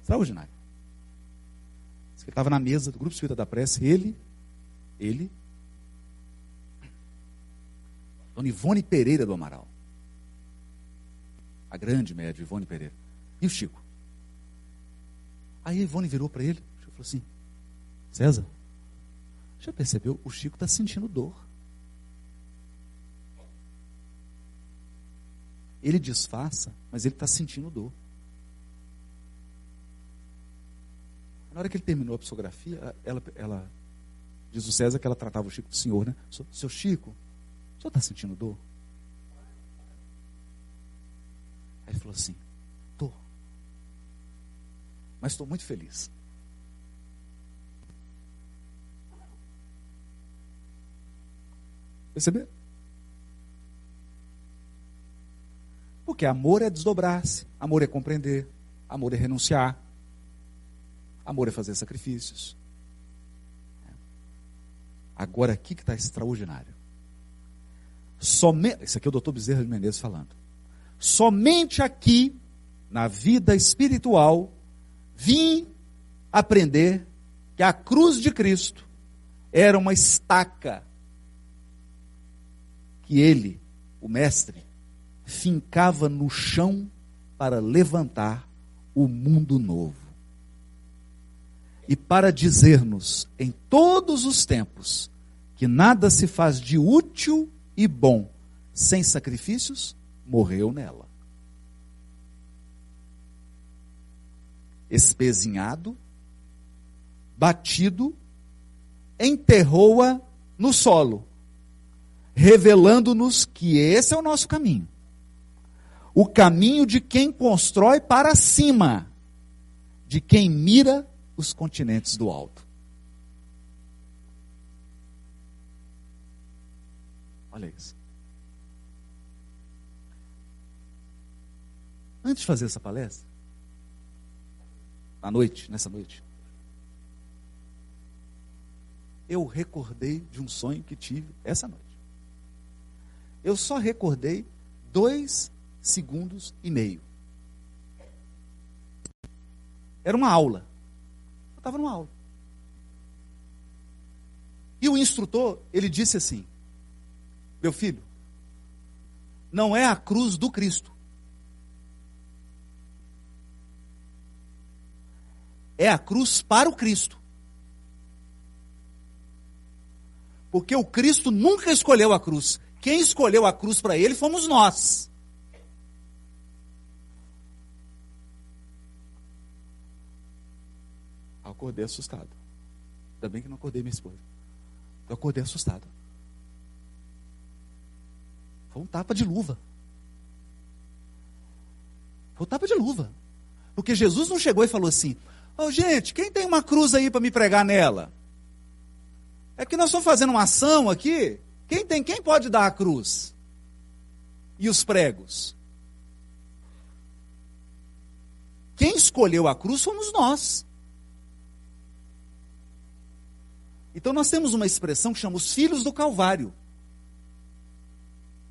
Extraordinária. Ele estava na mesa do Grupo Espírita da Prece, ele, ele, Dona Ivone Pereira do Amaral. A grande média, Ivone Pereira. E o Chico. Aí a Ivone virou para ele e falou assim: César, já percebeu? O Chico está sentindo dor. Ele disfarça, mas ele está sentindo dor. Na hora que ele terminou a psicografia, ela, ela diz o César que ela tratava o Chico de senhor, né? Seu Chico, o senhor está sentindo dor? Aí ele falou assim: estou. Mas estou muito feliz. Perceberam? Porque amor é desdobrar-se, amor é compreender, amor é renunciar, amor é fazer sacrifícios. Agora aqui que está extraordinário. Somente, isso aqui é o doutor Bezerra de Menezes falando. Somente aqui, na vida espiritual, vim aprender que a cruz de Cristo era uma estaca que ele, o mestre, fincava no chão para levantar o mundo novo. E para dizer-nos em todos os tempos que nada se faz de útil e bom sem sacrifícios, morreu nela. Espezinhado, batido, enterrou-a no solo revelando-nos que esse é o nosso caminho. O caminho de quem constrói para cima, de quem mira os continentes do alto. Olha isso. Antes de fazer essa palestra, à noite, nessa noite, eu recordei de um sonho que tive essa noite. Eu só recordei dois segundos e meio. Era uma aula. Eu estava numa aula. E o instrutor, ele disse assim: Meu filho, não é a cruz do Cristo. É a cruz para o Cristo. Porque o Cristo nunca escolheu a cruz. Quem escolheu a cruz para ele fomos nós. Acordei assustado. Ainda bem que não acordei minha esposa. Eu acordei assustado. Foi um tapa de luva. Foi um tapa de luva. Porque Jesus não chegou e falou assim: Ô oh, gente, quem tem uma cruz aí para me pregar nela? É que nós estamos fazendo uma ação aqui quem tem, quem pode dar a cruz? E os pregos? Quem escolheu a cruz fomos nós. Então nós temos uma expressão que chama os filhos do Calvário,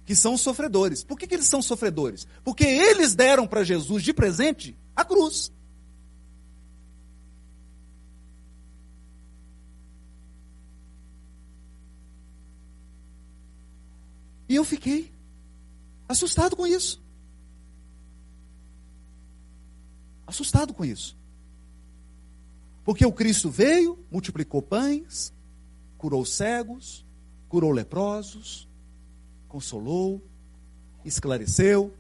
que são os sofredores. Por que, que eles são sofredores? Porque eles deram para Jesus de presente a cruz. E eu fiquei assustado com isso. assustado com isso. Porque o Cristo veio, multiplicou pães, curou cegos, curou leprosos, consolou, esclareceu.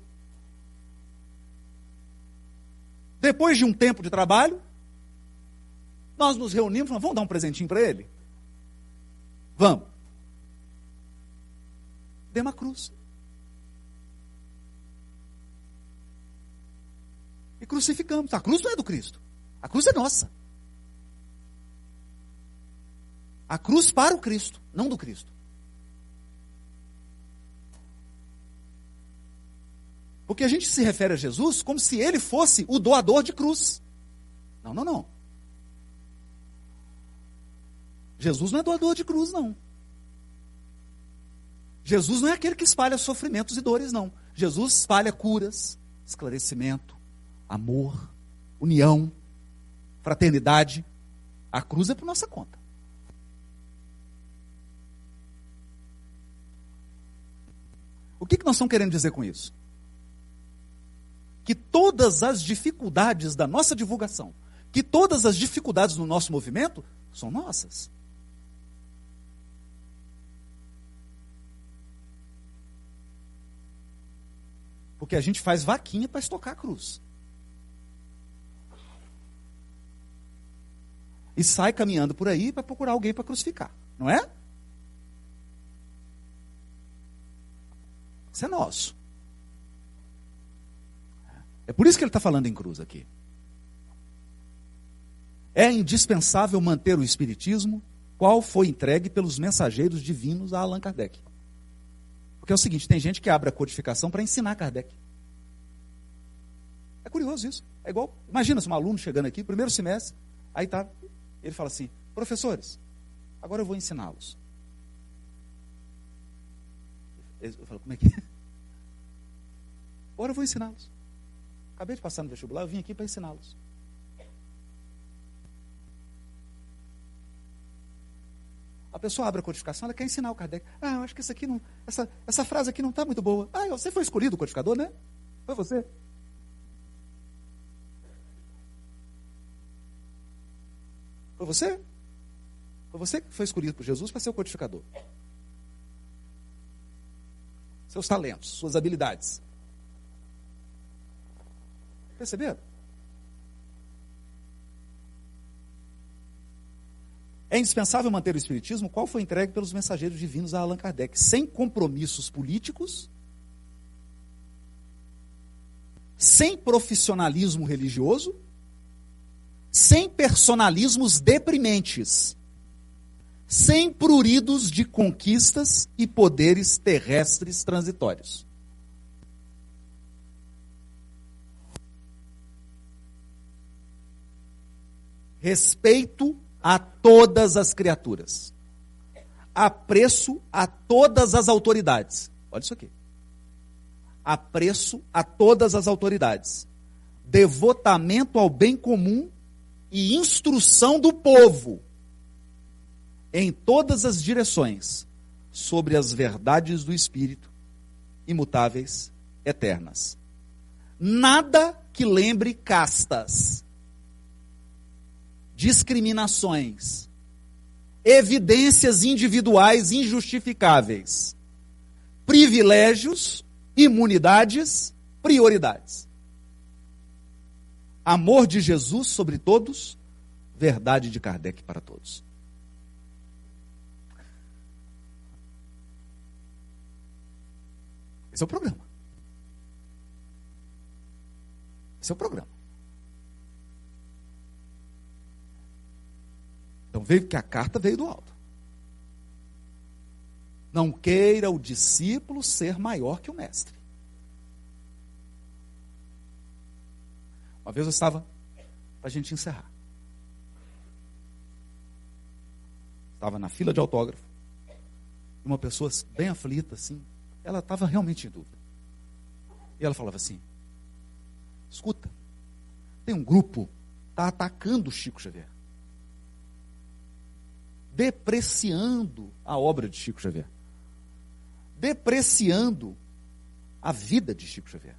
Depois de um tempo de trabalho, nós nos reunimos e vamos dar um presentinho para ele? Vamos. Dê uma cruz. E crucificamos. A cruz não é do Cristo. A cruz é nossa. A cruz para o Cristo, não do Cristo. Porque a gente se refere a Jesus como se ele fosse o doador de cruz. Não, não, não. Jesus não é doador de cruz, não. Jesus não é aquele que espalha sofrimentos e dores, não. Jesus espalha curas, esclarecimento, amor, união, fraternidade. A cruz é por nossa conta. O que, que nós estamos querendo dizer com isso? Que todas as dificuldades da nossa divulgação, que todas as dificuldades do nosso movimento são nossas. Porque a gente faz vaquinha para estocar a cruz. E sai caminhando por aí para procurar alguém para crucificar, não é? Isso é nosso. É por isso que ele está falando em cruz aqui. É indispensável manter o Espiritismo, qual foi entregue pelos mensageiros divinos a Allan Kardec. Porque é o seguinte: tem gente que abre a codificação para ensinar Kardec. É curioso isso. É igual, imagina se um aluno chegando aqui, primeiro semestre, aí tá, ele fala assim: professores, agora eu vou ensiná-los. Eu falo, como é que é? [laughs] Agora eu vou ensiná-los. Acabei de passar no vestibular, eu vim aqui para ensiná-los. A pessoa abre a codificação, ela quer ensinar o Kardec. Ah, eu acho que isso aqui não, essa, essa frase aqui não está muito boa. Ah, você foi escolhido o codificador, né? Foi você? Foi você? Foi você que foi escolhido por Jesus para ser o codificador seus talentos, suas habilidades. Perceberam? É indispensável manter o Espiritismo, qual foi entregue pelos mensageiros divinos a Allan Kardec, sem compromissos políticos, sem profissionalismo religioso, sem personalismos deprimentes? Sem pruridos de conquistas e poderes terrestres transitórios. Respeito a todas as criaturas. Apreço a todas as autoridades. Olha isso aqui. Apreço a todas as autoridades. Devotamento ao bem comum e instrução do povo em todas as direções sobre as verdades do Espírito, imutáveis, eternas. Nada que lembre castas, discriminações, evidências individuais injustificáveis, privilégios, imunidades, prioridades. Amor de Jesus sobre todos, verdade de Kardec para todos. Esse é o programa. Esse é o programa. Então veio que a carta veio do alto. Não queira o discípulo ser maior que o mestre. Uma vez eu estava, para a gente encerrar. Estava na fila de autógrafo. Uma pessoa bem aflita, assim, ela estava realmente em dúvida. E ela falava assim: escuta, tem um grupo está atacando o Chico Xavier, depreciando a obra de Chico Xavier, depreciando a vida de Chico Xavier,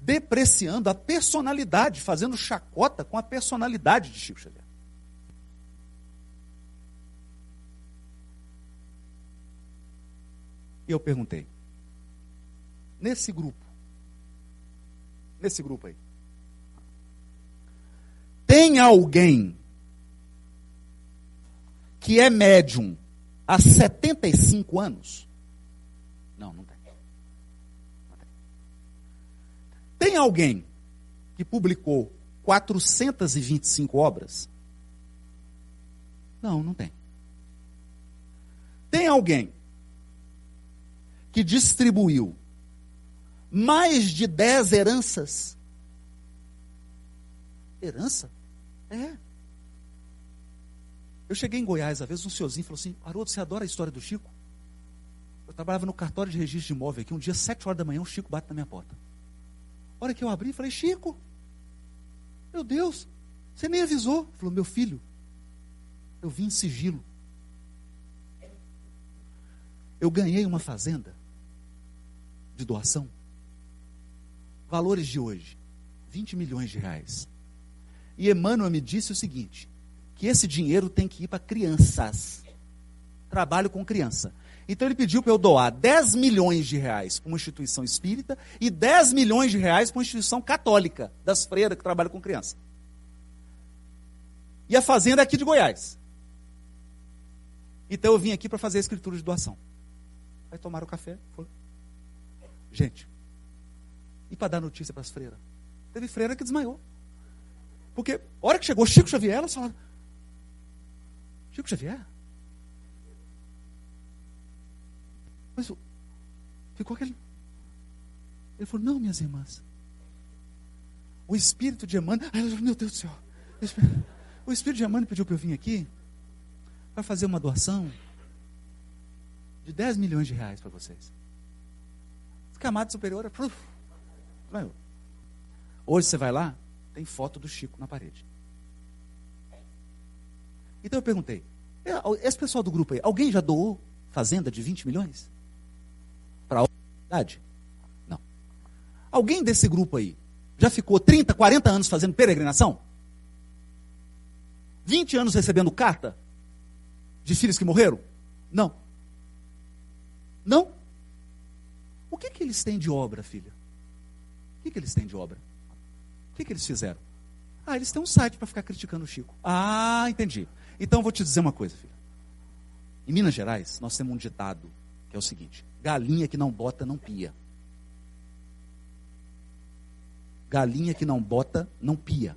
depreciando a personalidade, fazendo chacota com a personalidade de Chico Xavier. E eu perguntei, nesse grupo, nesse grupo aí, tem alguém que é médium há 75 anos? Não, não tem. tem. Tem alguém que publicou 425 obras? Não, não tem. Tem alguém que distribuiu mais de 10 heranças? Herança? É. Eu cheguei em Goiás, às vezes, um senhorzinho falou assim: Haroldo, você adora a história do Chico? Eu trabalhava no cartório de registro de imóvel aqui. Um dia, sete horas da manhã, o Chico bate na minha porta. A hora que eu abri, falei: Chico, meu Deus, você nem avisou. Ele falou: Meu filho, eu vim em sigilo. Eu ganhei uma fazenda de doação. Valores de hoje: 20 milhões de reais. E Emmanuel me disse o seguinte: que esse dinheiro tem que ir para crianças. Trabalho com criança. Então ele pediu para eu doar 10 milhões de reais para uma instituição espírita e 10 milhões de reais para uma instituição católica, das freiras que trabalham com criança. E a fazenda é aqui de Goiás. Então eu vim aqui para fazer a escritura de doação. Aí tomaram o café. Foi. Gente, e para dar notícia para as freiras? Teve freira que desmaiou. Porque, a hora que chegou Chico Xavier, elas falaram: Chico Xavier? Mas ficou aquele. Ele falou: Não, minhas irmãs. O espírito de Emmanuel. Meu Deus do céu. O espírito de Emmanuel pediu para eu vir aqui para fazer uma doação de 10 milhões de reais para vocês. Camada superior. Hoje você vai lá, tem foto do Chico na parede. Então eu perguntei: é, esse pessoal do grupo aí, alguém já doou fazenda de 20 milhões? Para a cidade? Não. Alguém desse grupo aí já ficou 30, 40 anos fazendo peregrinação? 20 anos recebendo carta de filhos que morreram? Não. Não? O que, que eles têm de obra, filha? O que, que eles têm de obra? O que, que eles fizeram? Ah, eles têm um site para ficar criticando o Chico. Ah, entendi. Então eu vou te dizer uma coisa, filha. Em Minas Gerais, nós temos um ditado que é o seguinte: galinha que não bota, não pia. Galinha que não bota, não pia.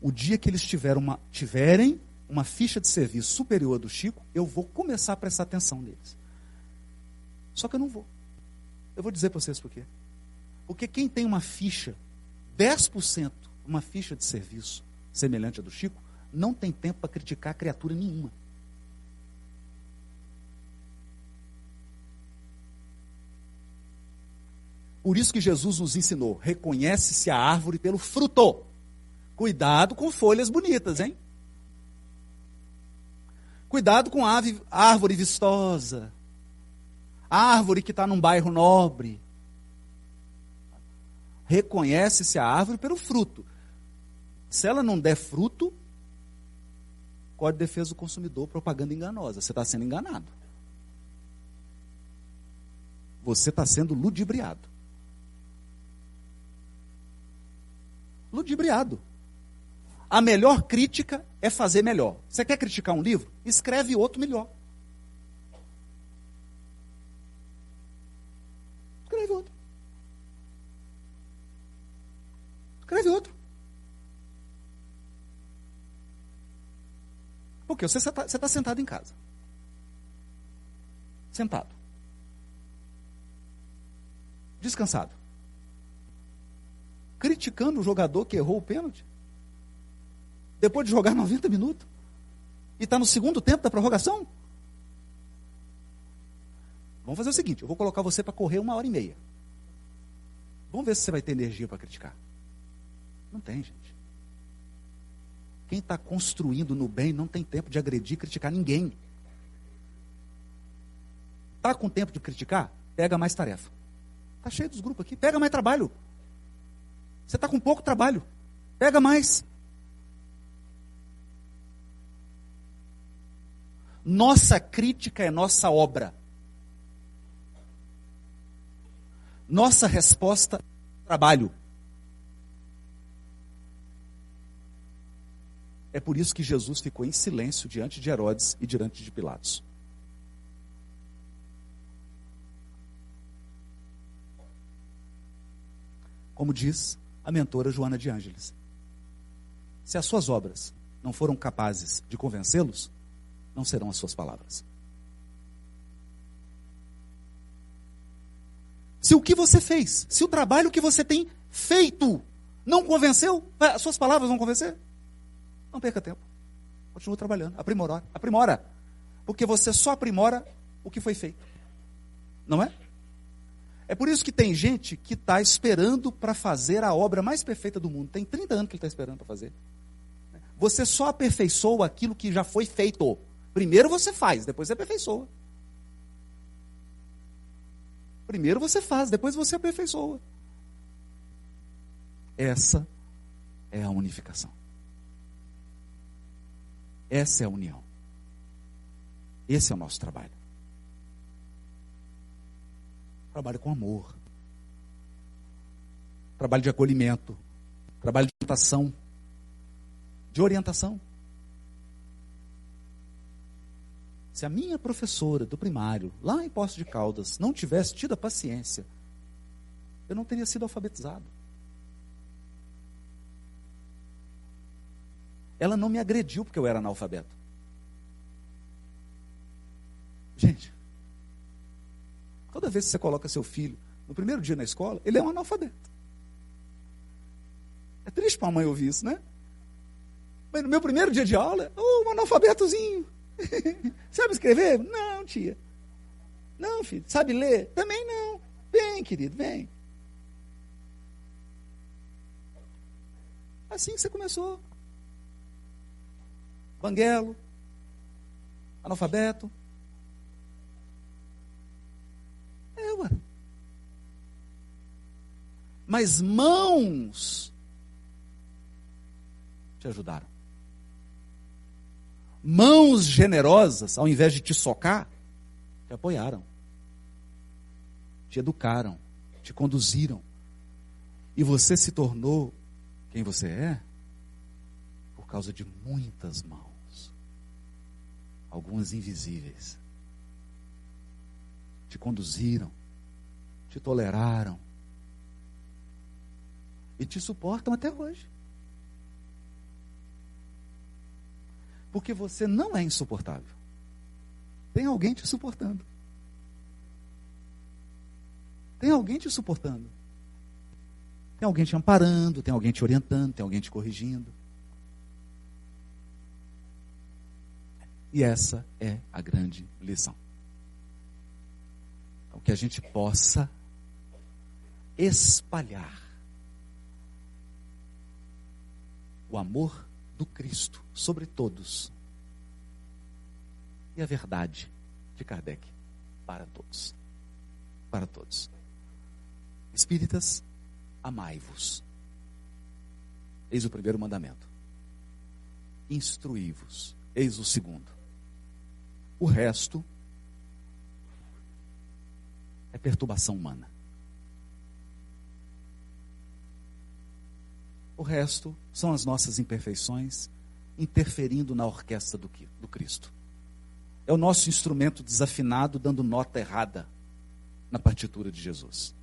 O dia que eles tiverem uma, tiverem uma ficha de serviço superior do Chico, eu vou começar a prestar atenção neles. Só que eu não vou. Eu vou dizer para vocês por quê. Porque quem tem uma ficha, 10%, uma ficha de serviço semelhante à do Chico, não tem tempo para criticar criatura nenhuma. Por isso que Jesus nos ensinou: reconhece-se a árvore pelo fruto. Cuidado com folhas bonitas, hein? Cuidado com árvore vistosa. Árvore que está num bairro nobre. Reconhece-se a árvore pelo fruto. Se ela não der fruto, Código de Defesa do Consumidor, propaganda enganosa. Você está sendo enganado. Você está sendo ludibriado. Ludibriado. A melhor crítica é fazer melhor. Você quer criticar um livro? Escreve outro melhor. Escreve outro. Escreve outro. Porque você está tá sentado em casa. Sentado. Descansado. Criticando o jogador que errou o pênalti depois de jogar [laughs] 90 minutos? E está no segundo tempo da prorrogação? Vamos fazer o seguinte: eu vou colocar você para correr uma hora e meia. Vamos ver se você vai ter energia para criticar. Não tem, gente. Quem está construindo no bem não tem tempo de agredir e criticar ninguém. Está com tempo de criticar? pega mais tarefa. Está cheio dos grupos aqui, pega mais trabalho. Você está com pouco trabalho, pega mais. Nossa crítica é nossa obra. Nossa resposta é trabalho. É por isso que Jesus ficou em silêncio diante de Herodes e diante de Pilatos. Como diz a mentora Joana de Ângeles. Se as suas obras não foram capazes de convencê-los, não serão as suas palavras. Se o que você fez, se o trabalho que você tem feito não convenceu, as suas palavras vão convencer? Não perca tempo. Continue trabalhando, aprimora, aprimora. Porque você só aprimora o que foi feito. Não é? É por isso que tem gente que está esperando para fazer a obra mais perfeita do mundo. Tem 30 anos que ele está esperando para fazer. Você só aperfeiçoa aquilo que já foi feito. Primeiro você faz, depois você aperfeiçoa. Primeiro você faz, depois você aperfeiçoa. Essa é a unificação. Essa é a união. Esse é o nosso trabalho. Trabalho com amor. Trabalho de acolhimento. Trabalho de orientação. De orientação. Se a minha professora do primário, lá em Poço de Caldas, não tivesse tido a paciência, eu não teria sido alfabetizado. Ela não me agrediu porque eu era analfabeto. Gente, toda vez que você coloca seu filho no primeiro dia na escola, ele é um analfabeto. É triste para a mãe ouvir isso, né? Mas no meu primeiro dia de aula, oh, um analfabetozinho. [laughs] Sabe escrever? Não, tia. Não, filho. Sabe ler? Também não. Vem, querido, vem. Assim que você começou. Banguelo, analfabeto. É, ué. Mas mãos te ajudaram mãos generosas, ao invés de te socar, te apoiaram, te educaram, te conduziram. E você se tornou quem você é por causa de muitas mãos, algumas invisíveis. Te conduziram, te toleraram e te suportam até hoje. Porque você não é insuportável. Tem alguém te suportando. Tem alguém te suportando. Tem alguém te amparando, tem alguém te orientando, tem alguém te corrigindo. E essa é a grande lição. Então, que a gente possa espalhar o amor do Cristo sobre todos. E a verdade de Kardec para todos. Para todos. Espíritas, amai-vos. Eis o primeiro mandamento. Instruí-vos. Eis o segundo. O resto é perturbação humana. O resto são as nossas imperfeições interferindo na orquestra do, do Cristo. É o nosso instrumento desafinado dando nota errada na partitura de Jesus.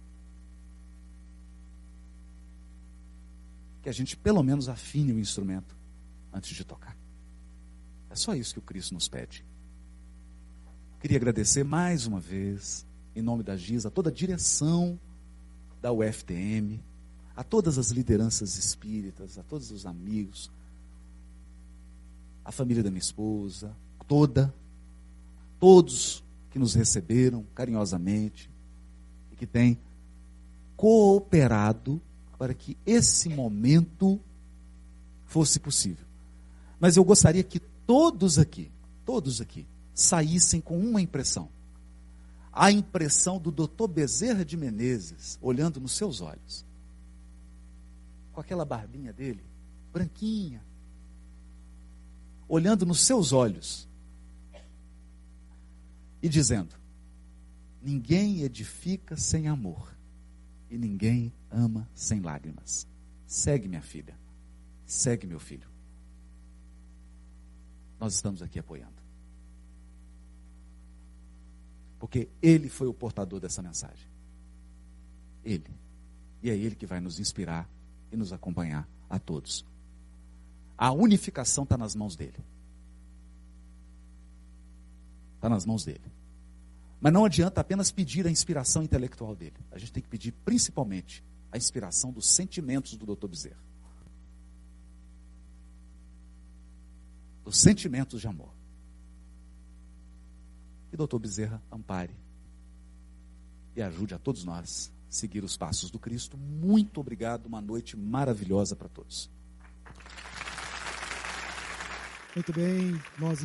Que a gente pelo menos afine o instrumento antes de tocar. É só isso que o Cristo nos pede. Queria agradecer mais uma vez, em nome da GIS, a toda a direção da UFTM, a todas as lideranças espíritas, a todos os amigos, a família da minha esposa, toda, todos que nos receberam carinhosamente e que têm cooperado para que esse momento fosse possível. Mas eu gostaria que todos aqui, todos aqui, saíssem com uma impressão. a impressão do doutor Bezerra de Menezes olhando nos seus olhos. Com aquela barbinha dele, branquinha, olhando nos seus olhos e dizendo: Ninguém edifica sem amor e ninguém ama sem lágrimas. Segue, minha filha. Segue, meu filho. Nós estamos aqui apoiando. Porque ele foi o portador dessa mensagem. Ele. E é ele que vai nos inspirar e nos acompanhar a todos. A unificação está nas mãos dele. Está nas mãos dele. Mas não adianta apenas pedir a inspiração intelectual dele. A gente tem que pedir principalmente a inspiração dos sentimentos do Dr. Bezerra. Dos sentimentos de amor. E doutor Bezerra ampare e ajude a todos nós a seguir os passos do Cristo. Muito obrigado, uma noite maravilhosa para todos. Muito bem, nós